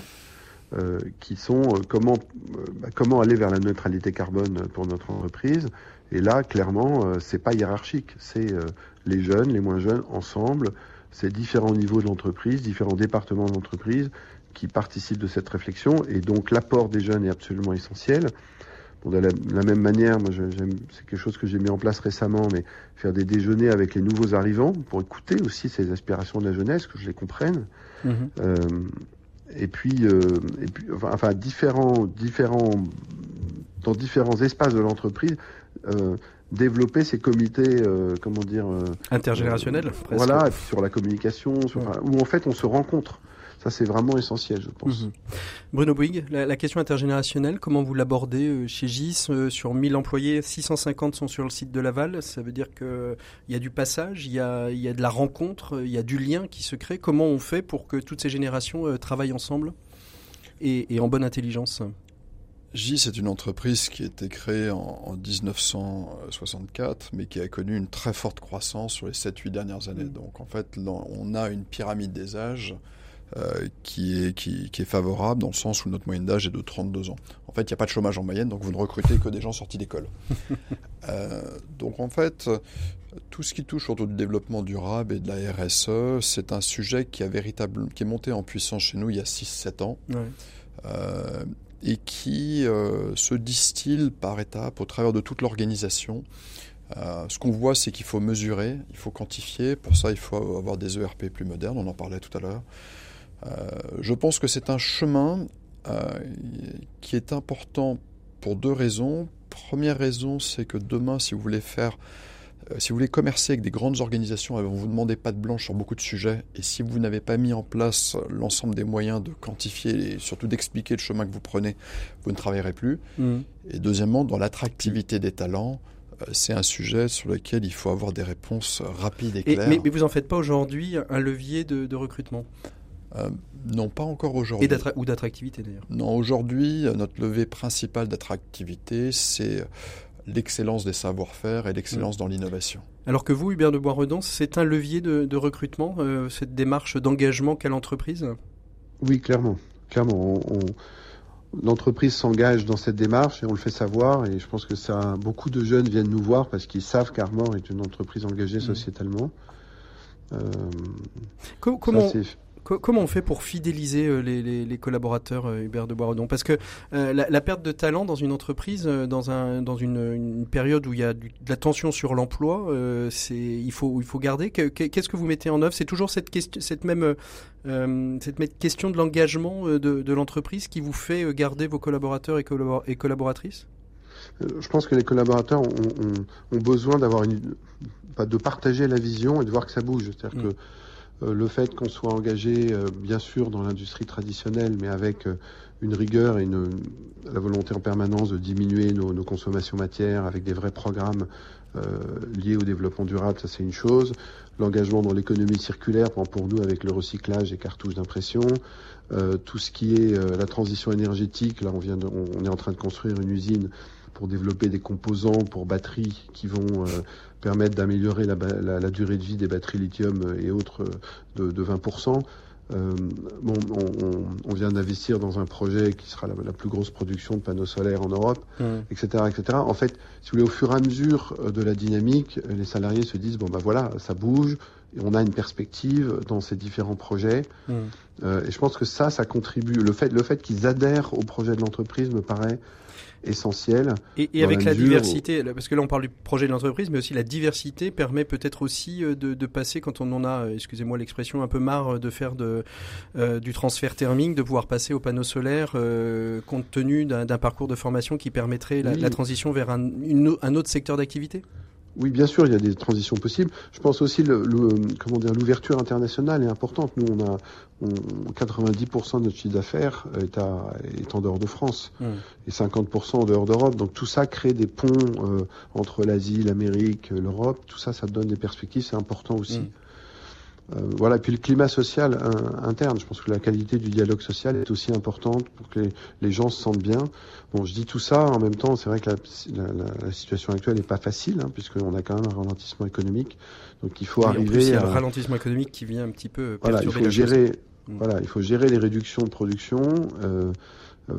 Euh, qui sont euh, comment, euh, bah, comment aller vers la neutralité carbone pour notre entreprise. Et là, clairement, c'est pas hiérarchique. C'est les jeunes, les moins jeunes, ensemble. C'est différents niveaux de l'entreprise, différents départements de l'entreprise qui participent de cette réflexion. Et donc, l'apport des jeunes est absolument essentiel. Bon, de, la, même manière, moi, c'est quelque chose que j'ai mis en place récemment, mais faire des déjeuners avec les nouveaux arrivants pour écouter aussi ces aspirations de la jeunesse, que je les comprenne. Mmh et puis, euh, et puis enfin, différents, différents, dans différents espaces de l'entreprise, euh, développer ces comités, euh, comment dire, intergénérationnels. voilà, et puis sur la communication, sur, où en fait on se rencontre. Ça, c'est vraiment essentiel, je pense. Mhm. Bruno Bouygues, la, question intergénérationnelle, comment vous l'abordez euh, chez GIS euh, Sur 1000 employés, 650 sont sur le site de Laval. Ça veut dire qu'il y a du passage, il y a, y a de la rencontre, il y a du lien qui se crée. Comment on fait pour que toutes ces générations euh, travaillent ensemble et, en bonne intelligence? GIS est une entreprise qui a été créée en, 1964, mais qui a connu une très forte croissance sur les 7-8 dernières années. Mm. Donc en fait, on a une pyramide des âges euh, qui, est, qui, qui, est favorable dans le sens où notre moyenne d'âge est de 32 ans. En fait, il n'y a pas de chômage en moyenne, donc vous ne recrutez que des gens sortis d'école. (laughs) euh, donc en fait, tout ce qui touche autour du développement durable et de la RSE, c'est un sujet qui, a véritable, qui est monté en puissance chez nous il y a 6-7 ans. Euh, et qui se distille par étapes au travers de toute l'organisation. Euh, ce qu'on voit, c'est qu'il faut mesurer, il faut quantifier. Pour ça, il faut avoir des ERP plus modernes. On en parlait tout à l'heure. Euh, je pense que c'est un chemin euh, qui est important pour deux raisons. Première raison, c'est que demain, si vous voulez faire euh, si vous voulez commercer avec des grandes organisations, elles vont vous demander pas de blanche sur beaucoup de sujets. Et si vous n'avez pas mis en place l'ensemble des moyens de quantifier et surtout d'expliquer le chemin que vous prenez, vous ne travaillerez plus. Mmh. Et deuxièmement, dans l'attractivité des talents, c'est un sujet sur lequel il faut avoir des réponses rapides et claires. mais, vous n'en faites pas aujourd'hui un levier de recrutement? Euh, non, pas encore aujourd'hui. ou d'attractivité d'ailleurs Non, aujourd'hui, euh, notre levée principale d'attractivité, c'est euh, l'excellence des savoir-faire et l'excellence mm. dans l'innovation. Alors que vous, Hubert de Boisredon, c'est un levier de, recrutement, cette démarche d'engagement quelle l'entreprise? Oui, clairement. Clairement, l'entreprise s'engage dans cette démarche et on le fait savoir. Et je pense que ça, beaucoup de jeunes viennent nous voir parce qu'ils savent qu'Armor est une entreprise engagée mm. sociétalement. comment, comment on fait pour fidéliser euh, les, collaborateurs euh, Hubert de Boisredon? Parce que euh, la, perte de talent dans une entreprise, dans, un, dans une, période où il y a de la tension sur l'emploi, c'est il faut, il faut garder. Qu'est-ce que vous mettez en œuvre? C'est toujours cette, question, cette, même, cette question de l'engagement de, l'entreprise qui vous fait garder vos collaborateurs et, et collaboratrices? Je pense que les collaborateurs ont, besoin d'avoir une, de partager la vision et de voir que ça bouge. C'est-à-dire mm. que le fait qu'on soit engagé, euh, bien sûr, dans l'industrie traditionnelle, mais avec euh, une rigueur et une, la volonté en permanence de diminuer nos, nos consommations matières avec des vrais programmes liés au développement durable, ça c'est une chose. L'engagement dans l'économie circulaire, pour nous avec le recyclage et cartouches d'impression, tout ce qui est la transition énergétique, là on vient, on, est en train de construire une usine pour développer des composants pour batteries qui vont permettre d'améliorer la, durée de vie des batteries lithium et autres de, de 20%. bon, on, vient d'investir dans un projet qui sera la, plus grosse production de panneaux solaires en Europe, etc., mmh. etc. En fait, si vous voulez, au fur et à mesure de la dynamique, les salariés se disent bon ben voilà, ça bouge, et on a une perspective dans ces différents projets. Mmh. et je pense que ça, ça contribue. Le fait, le fait qu'ils adhèrent au projet de l'entreprise me paraît essentiel. Et, avec la, diversité, parce que là on parle du projet de l'entreprise, mais aussi la diversité permet peut-être aussi euh, de, passer, quand on en a, euh, excusez-moi l'expression, un peu marre de faire de, euh, du transfert thermique, de pouvoir passer au panneau solaire compte tenu d'un parcours de formation qui permettrait la, transition vers un, un autre secteur d'activité? Oui, bien sûr, il y a des transitions possibles. Je pense aussi le, comment dire l'ouverture internationale est importante. Nous, on a 90% de notre chiffre d'affaires est, est en dehors de France mmh. et 50% en dehors d'Europe. Donc tout ça crée des ponts euh, entre l'Asie, l'Amérique, l'Europe. Tout ça, ça donne des perspectives. C'est important aussi. Mmh. Euh, voilà, puis le climat social interne, je pense que la qualité du dialogue social est aussi importante pour que les, gens se sentent bien. Bon, je dis tout ça, en même temps, c'est vrai que la, situation actuelle n'est pas facile, hein, puisqu'on a quand même un ralentissement économique. Donc il faut arriver. il y a un ralentissement économique qui vient un petit peu. Voilà, il faut gérer. Mmh. Voilà, il faut gérer les réductions de production. Euh, euh,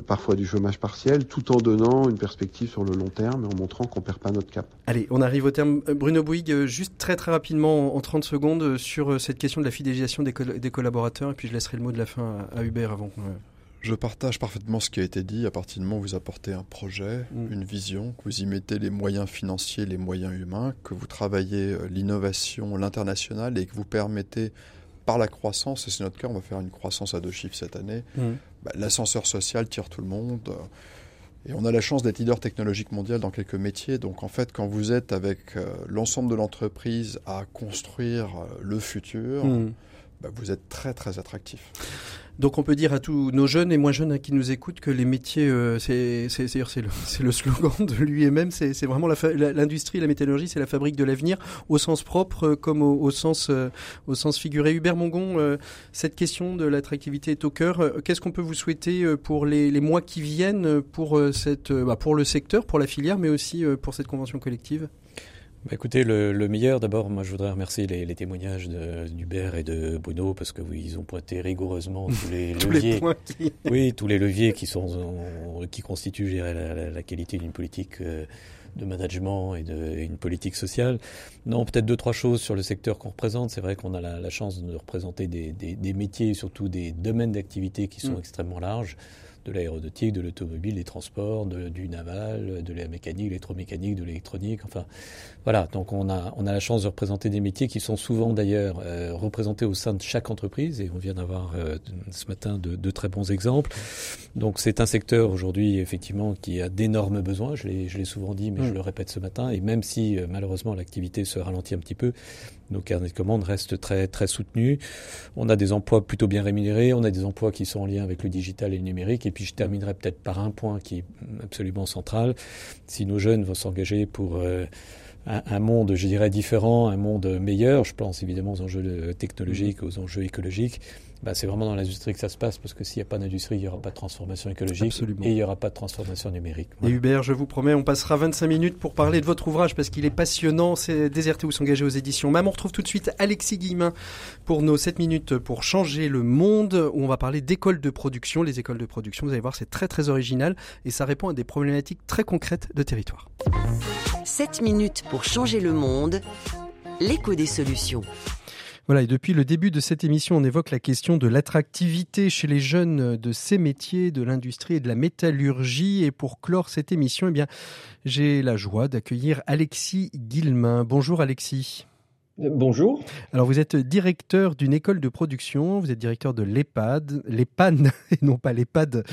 parfois du chômage partiel, tout en donnant une perspective sur le long terme et en montrant qu'on perd pas notre cap. Allez, on arrive au terme. Euh, Bruno Bouygues, euh, juste très très rapidement, en 30 secondes, sur cette question de la fidélisation des, collaborateurs, et puis je laisserai le mot de la fin à, Hubert avant. Je partage parfaitement ce qui a été dit. À partir du moment où vous apportez un projet, mm. une vision, que vous y mettez les moyens financiers, les moyens humains, que vous travaillez l'innovation, l'international et que vous permettez par la croissance, et c'est notre cas, on va faire une croissance à deux chiffres cette année, mmh. Bah, l'ascenseur social tire tout le monde. Et on a la chance d'être leader technologique mondial dans quelques métiers. Donc en fait, quand vous êtes avec euh, l'ensemble de l'entreprise à construire euh, le futur, mmh. Bah, vous êtes très très attractif. Donc on peut dire à tous nos jeunes et moins jeunes qui nous écoutent que les métiers, euh, c'est (laughs) le, slogan de lui-même, c'est vraiment l'industrie, la, métallurgie, c'est la fabrique de l'avenir au sens propre euh, comme au, sens, euh, au sens figuré. Hubert Mongon, cette question de l'attractivité est au cœur. Qu'est-ce qu'on peut vous souhaiter pour les, mois qui viennent bah, pour le secteur, pour la filière, mais aussi pour cette convention collective? Bah, écoutez, le, le meilleur, d'abord, moi je voudrais remercier les, les témoignages d'Hubert et de Bruno parce que oui, ils ont pointé rigoureusement tous les (laughs) leviers. (laughs) Oui, tous les leviers qui sont qui constituent la, la, la, qualité d'une politique euh, de management et, de, une politique sociale. Non, peut-être deux trois choses sur le secteur qu'on représente. C'est vrai qu'on a la, la, chance de représenter des, des, des métiers, surtout des domaines d'activité qui sont mm. extrêmement larges de l'aéronautique, de l'automobile, des transports, du naval, de la mécanique, l'électromécanique, de l'électronique. Enfin, voilà. Donc on a on a la chance de représenter des métiers qui sont souvent d'ailleurs euh, représentés au sein de chaque entreprise et on vient d'avoir euh, ce matin de, de, très bons exemples. Donc c'est un secteur aujourd'hui effectivement qui a d'énormes besoins. Je l'ai je l'ai souvent dit, mais je mm. le répète ce matin. Et même si euh, malheureusement l'activité se ralentit un petit peu, nos carnets de commandes restent très très soutenus. On a des emplois plutôt bien rémunérés. On a des emplois qui sont en lien avec le digital et le numérique. Et puis je terminerai peut-être par un point qui est absolument central. Si nos jeunes vont s'engager pour euh, un, monde, je dirais, différent, un monde meilleur, je pense évidemment aux enjeux technologiques, aux enjeux écologiques, bah, c'est vraiment dans l'industrie que ça se passe, parce que s'il n'y a pas d'industrie, il n'y aura pas de transformation écologique et il n'y aura pas de transformation numérique. Et Hubert, je vous promets, on passera 25 minutes pour parler de votre ouvrage, parce qu'il est passionnant, c'est Déserter ou s'engager aux éditions MAM. On retrouve tout de suite Alexis Guillemin pour nos 7 minutes pour changer le monde, où on va parler d'écoles de production. Les écoles de production, vous allez voir, c'est très très original et ça répond à des problématiques très concrètes de territoire. 7 minutes pour changer le monde, l'écho des solutions. Voilà, et depuis le début de cette émission, on évoque la question de l'attractivité chez les jeunes de ces métiers, de l'industrie et de la métallurgie. Et pour clore cette émission, eh bien, j'ai la joie d'accueillir Alexis Guillemin. Bonjour Alexis. Bonjour. Alors vous êtes directeur d'une école de production, vous êtes directeur de l'EHPAD, l'EHPAD (laughs) et non pas l'EHPAD.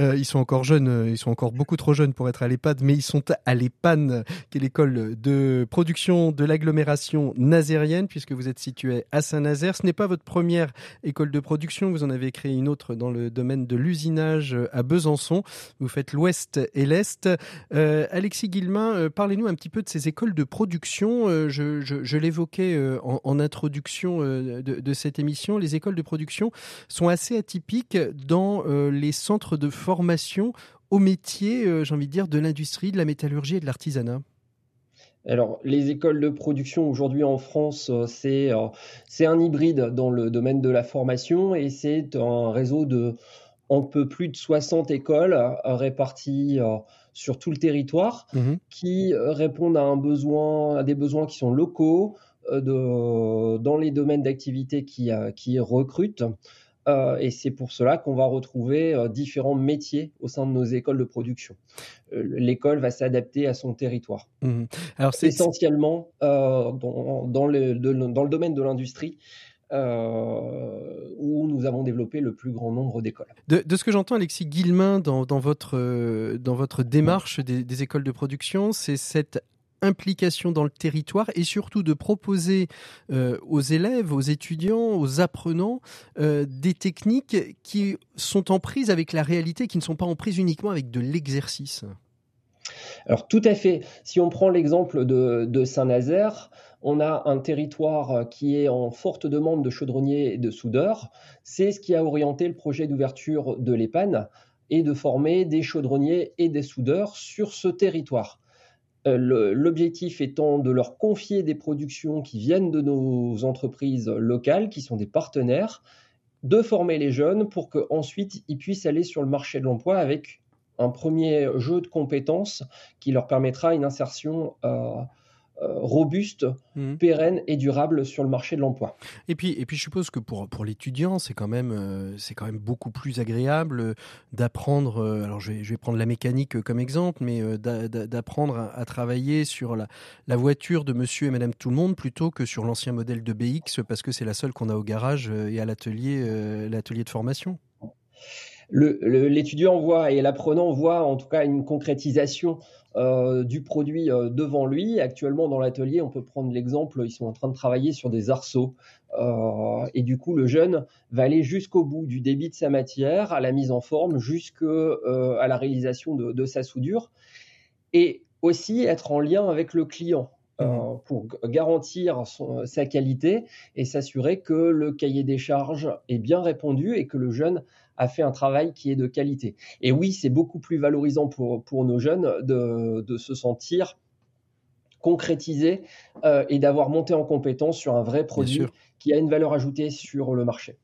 Euh, ils sont encore jeunes, euh, ils sont encore beaucoup trop jeunes pour être à l'EHPAD, mais ils sont à l'EHPAN, qui est l'école de production de l'agglomération nazérienne, puisque vous êtes situé à Saint-Nazaire. Ce n'est pas votre première école de production, vous en avez créé une autre dans le domaine de l'usinage à Besançon. Vous faites l'Ouest et l'Est. Euh, Alexis Guillemin, euh, parlez-nous un petit peu de ces écoles de production. Euh, je l'évoquais euh, en, introduction euh, de, cette émission, les écoles de production sont assez atypiques dans euh, les centres de formation au métier, j'ai envie de dire, de l'industrie, de la métallurgie et de l'artisanat. Alors, les écoles de production aujourd'hui en France, c'est c'est un hybride dans le domaine de la formation et c'est un réseau de un peu plus de 60 écoles réparties sur tout le territoire Mmh qui répondent à un besoin, à des besoins qui sont locaux, de, dans les domaines d'activité qui, qui recrutent. Euh, et c'est pour cela qu'on va retrouver euh, différents métiers au sein de nos écoles de production. Euh, L'école va s'adapter à son territoire. Mmh Alors c'est Essentiellement euh, dans, dans, le, de- dans le domaine de l'industrie, euh, où nous avons développé le plus grand nombre d'écoles. De, de ce que j'entends, Alexis Guillemin, dans, dans votre, euh, dans votre démarche des, des écoles de production, c'est cette implication dans le territoire et surtout de proposer euh, aux élèves, aux étudiants, aux apprenants euh, des techniques qui sont en prise avec la réalité, qui ne sont pas en prise uniquement avec de l'exercice. Alors tout à fait. Si on prend l'exemple de, de Saint-Nazaire, on a un territoire qui est en forte demande de chaudronniers et de soudeurs. C'est ce qui a orienté le projet d'ouverture de l'EPAN et de former des chaudronniers et des soudeurs sur ce territoire. Euh, L'objectif étant de leur confier des productions qui viennent de nos entreprises locales, qui sont des partenaires, de former les jeunes pour qu'ensuite ils puissent aller sur le marché de l'emploi avec un premier jeu de compétences qui leur permettra une insertion euh, robuste, Mhm. pérenne et durable sur le marché de l'emploi. Et puis, et puis, je suppose que pour, pour l'étudiant, c'est quand même, euh, c'est quand même beaucoup plus agréable euh, d'apprendre. euh, alors, je vais, je vais prendre la mécanique euh, comme exemple, mais euh, d'a- d'a- d'apprendre à, à travailler sur la, la voiture de Monsieur et Madame Tout le Monde plutôt que sur l'ancien modèle de BX parce que c'est la seule qu'on a au garage euh, et à l'atelier, euh, l'atelier de formation. L'étudiant voit et l'apprenant voit en tout cas une concrétisation euh, du produit euh, devant lui. Actuellement, dans l'atelier, on peut prendre l'exemple, ils sont en train de travailler sur des arceaux. Euh, et du coup, le jeune va aller jusqu'au bout du débit de sa matière, à la mise en forme, jusqu'à la réalisation de, de sa soudure. Et aussi être en lien avec le client. euh, pour garantir son- sa qualité et s'assurer que le cahier des charges est bien répondu et que le jeune a fait un travail qui est de qualité. Et oui, c'est beaucoup plus valorisant pour, pour nos jeunes de, de se sentir concrétisés euh, et d'avoir monté en compétence sur un vrai produit. Qui a une valeur ajoutée sur le marché.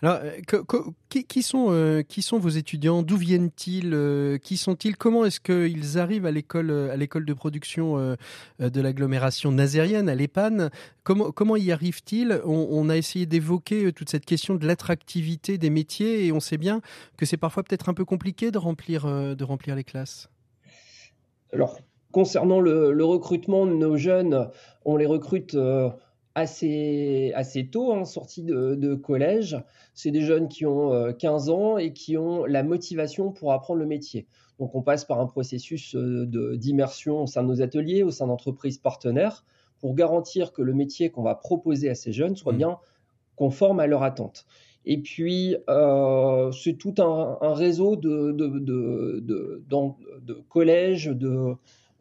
Alors, euh, que- que- qui, qui sont, euh, qui sont vos étudiants? D'où viennent-ils? Euh, Qui sont-ils? Comment est-ce qu'ils arrivent à l'école, à l'école de production euh, de l'agglomération nazérienne, à l'EPAN? Comment, comment y arrivent-ils? On, on a essayé d'évoquer toute cette question de l'attractivité des métiers et on sait bien que c'est parfois peut-être un peu compliqué de remplir, de remplir les classes. Alors, concernant le, le recrutement de nos jeunes, on les recrute assez, assez tôt, hein, sortis de, de collège. C'est des jeunes qui ont euh, 15 ans et qui ont la motivation pour apprendre le métier. Donc, on passe par un processus euh, d'immersion au sein de nos ateliers, au sein d'entreprises partenaires, pour garantir que le métier qu'on va proposer à ces jeunes soit Mhm. bien conforme à leur attente. Et puis, euh, c'est tout un, un réseau de, de, de, de, d'en- de collèges, de, euh,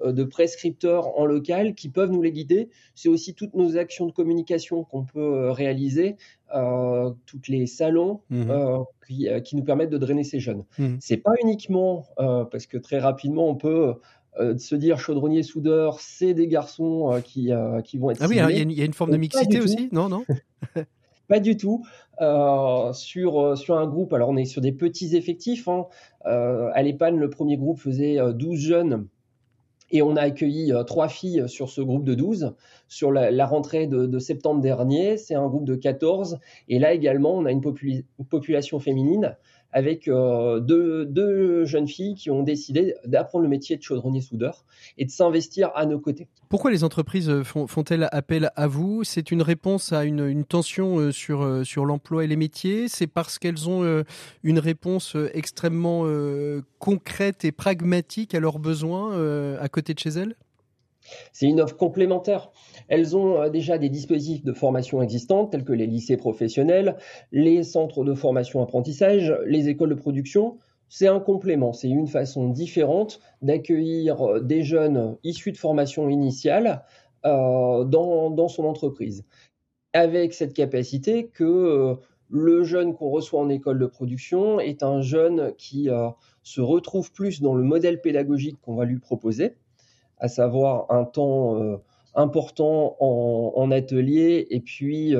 de prescripteurs en local qui peuvent nous les guider. C'est aussi toutes nos actions de communication qu'on peut euh, réaliser, euh, toutes les salons Mhm. euh, qui, euh, qui nous permettent de drainer ces jeunes. Mhm. C'est pas uniquement euh, parce que très rapidement on peut euh, se dire chaudronnier soudeur, c'est des garçons euh, qui, euh, qui vont être Ah oui, alors, il y, a une- il y a une forme de mixité aussi Non, non? (laughs) Pas du tout. Euh, sur, euh, sur un groupe, alors on est sur des petits effectifs. Hein. Euh, à l'EPAN, le premier groupe faisait euh, 12 jeunes et on a accueilli euh, trois filles sur ce groupe de 12. Sur la, rentrée de, septembre dernier, c'est un groupe de 14. Et là également, on a une population féminine avec euh, deux, jeunes filles qui ont décidé d'apprendre le métier de chaudronnier-soudeur et de s'investir à nos côtés. Pourquoi les entreprises euh, font- font-elles appel à vous? C'est une réponse à une, tension euh, sur, l'emploi et les métiers? C'est parce qu'elles ont une réponse extrêmement concrète et pragmatique à leurs besoins à côté de chez elles? C'est une offre complémentaire. Elles ont euh, déjà des dispositifs de formation existants, tels que les lycées professionnels, les centres de formation apprentissage, les écoles de production. C'est un complément, c'est une façon différente d'accueillir euh, des jeunes issus de formation initiale euh, dans, son entreprise. Avec cette capacité que le jeune qu'on reçoit en école de production est un jeune qui se retrouve plus dans le modèle pédagogique qu'on va lui proposer à savoir un temps important en, atelier et puis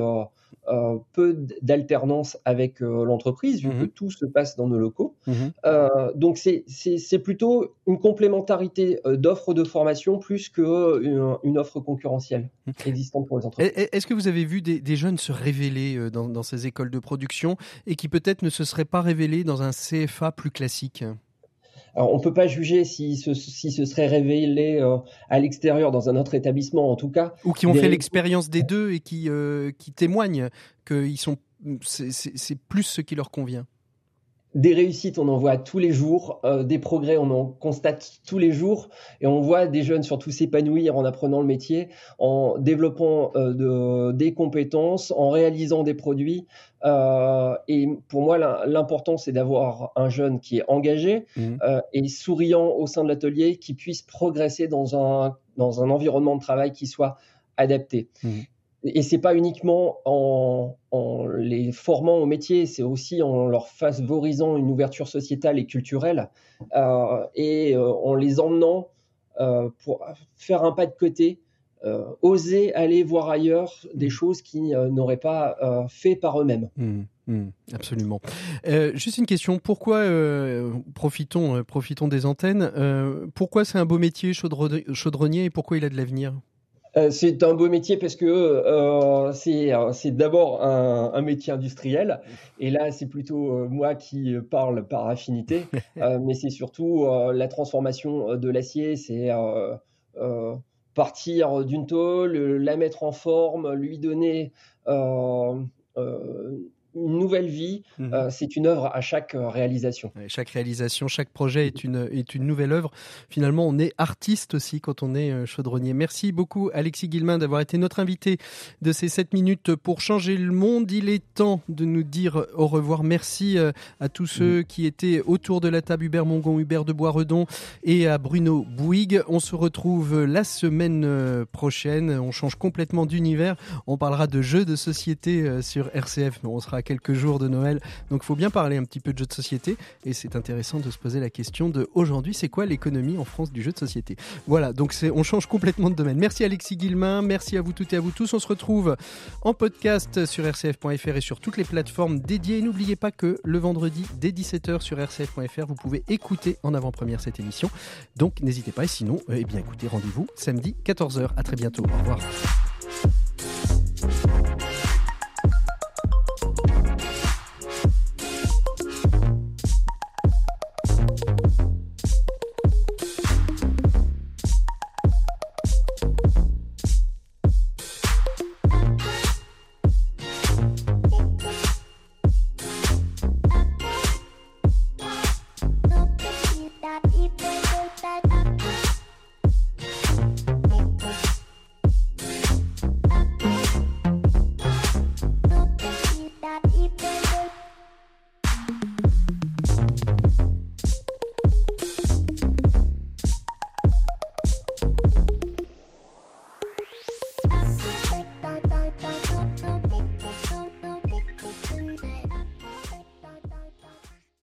euh, peu d'alternance avec euh, l'entreprise, vu que mmh tout se passe dans nos locaux. Mmh euh, donc, c'est plutôt une complémentarité d'offres de formation plus qu'une une offre concurrentielle mmh. existante pour les entreprises. Est-ce que vous avez vu des, jeunes se révéler dans, dans, ces écoles de production et qui peut-être ne se seraient pas révélés dans un CFA plus classique? Alors, on ne peut pas juger si ce, si ce serait révélé euh, à l'extérieur dans un autre établissement, en tout cas. Ou qui ont fait l'expérience des deux et qui, euh, qui témoignent que sont, c'est plus ce qui leur convient. Des réussites, on en voit tous les jours. Euh, des progrès, on en constate tous les jours. Et on voit des jeunes surtout s'épanouir en apprenant le métier, en développant euh, de, des compétences, en réalisant des produits. Euh, et pour moi, l'important, c'est d'avoir un jeune qui est engagé mmh. et souriant au sein de l'atelier, qui puisse progresser dans un, dans un environnement de travail qui soit adapté. Mmh. Et c'est pas uniquement en, les formant au métier, c'est aussi en leur favorisant une ouverture sociétale et culturelle euh, et euh, en les emmenant euh, pour faire un pas de côté, oser aller voir ailleurs des choses qu'ils n'auraient pas fait par eux-mêmes. Mmh, mmh, absolument. juste une question, pourquoi profitons, profitons des antennes Pourquoi c'est un beau métier chaudronnier et pourquoi il a de l'avenir? C'est un beau métier parce que euh, euh, c'est d'abord un, métier industriel. Et là c'est plutôt moi qui parle par affinité, (laughs) mais c'est surtout la transformation de l'acier, c'est partir d'une tôle, la mettre en forme, lui donner une nouvelle vie. Mmh. Euh, c'est une œuvre à chaque euh, réalisation. chaque réalisation, chaque projet est une, est une nouvelle œuvre. Finalement, on est artiste aussi quand on est euh, chaudronnier. Merci beaucoup, Alexis Guillemin, d'avoir été notre invité de ces 7 minutes pour changer le monde. Il est temps de nous dire au revoir. Merci à tous ceux mmh. qui étaient autour de la table, Hubert Mongon, Hubert de Boisredon et à Bruno Bouygues. On se retrouve la semaine prochaine. On change complètement d'univers. On parlera de jeux de société sur RCF, mais on sera quelques jours de Noël. Donc faut bien parler un petit peu de jeux de société. Et c'est intéressant de se poser la question de aujourd'hui, c'est quoi l'économie en France du jeu de société? Voilà, donc on change complètement de domaine. Merci Alexis Guillemin, merci à vous toutes et à vous tous. On se retrouve en podcast sur rcf.fr et sur toutes les plateformes dédiées. N'oubliez pas que le vendredi dès 17h sur rcf.fr, vous pouvez écouter en avant-première cette émission. Donc n'hésitez pas. Et sinon, eh bien écoutez, rendez-vous samedi 14h. À très bientôt. Au revoir.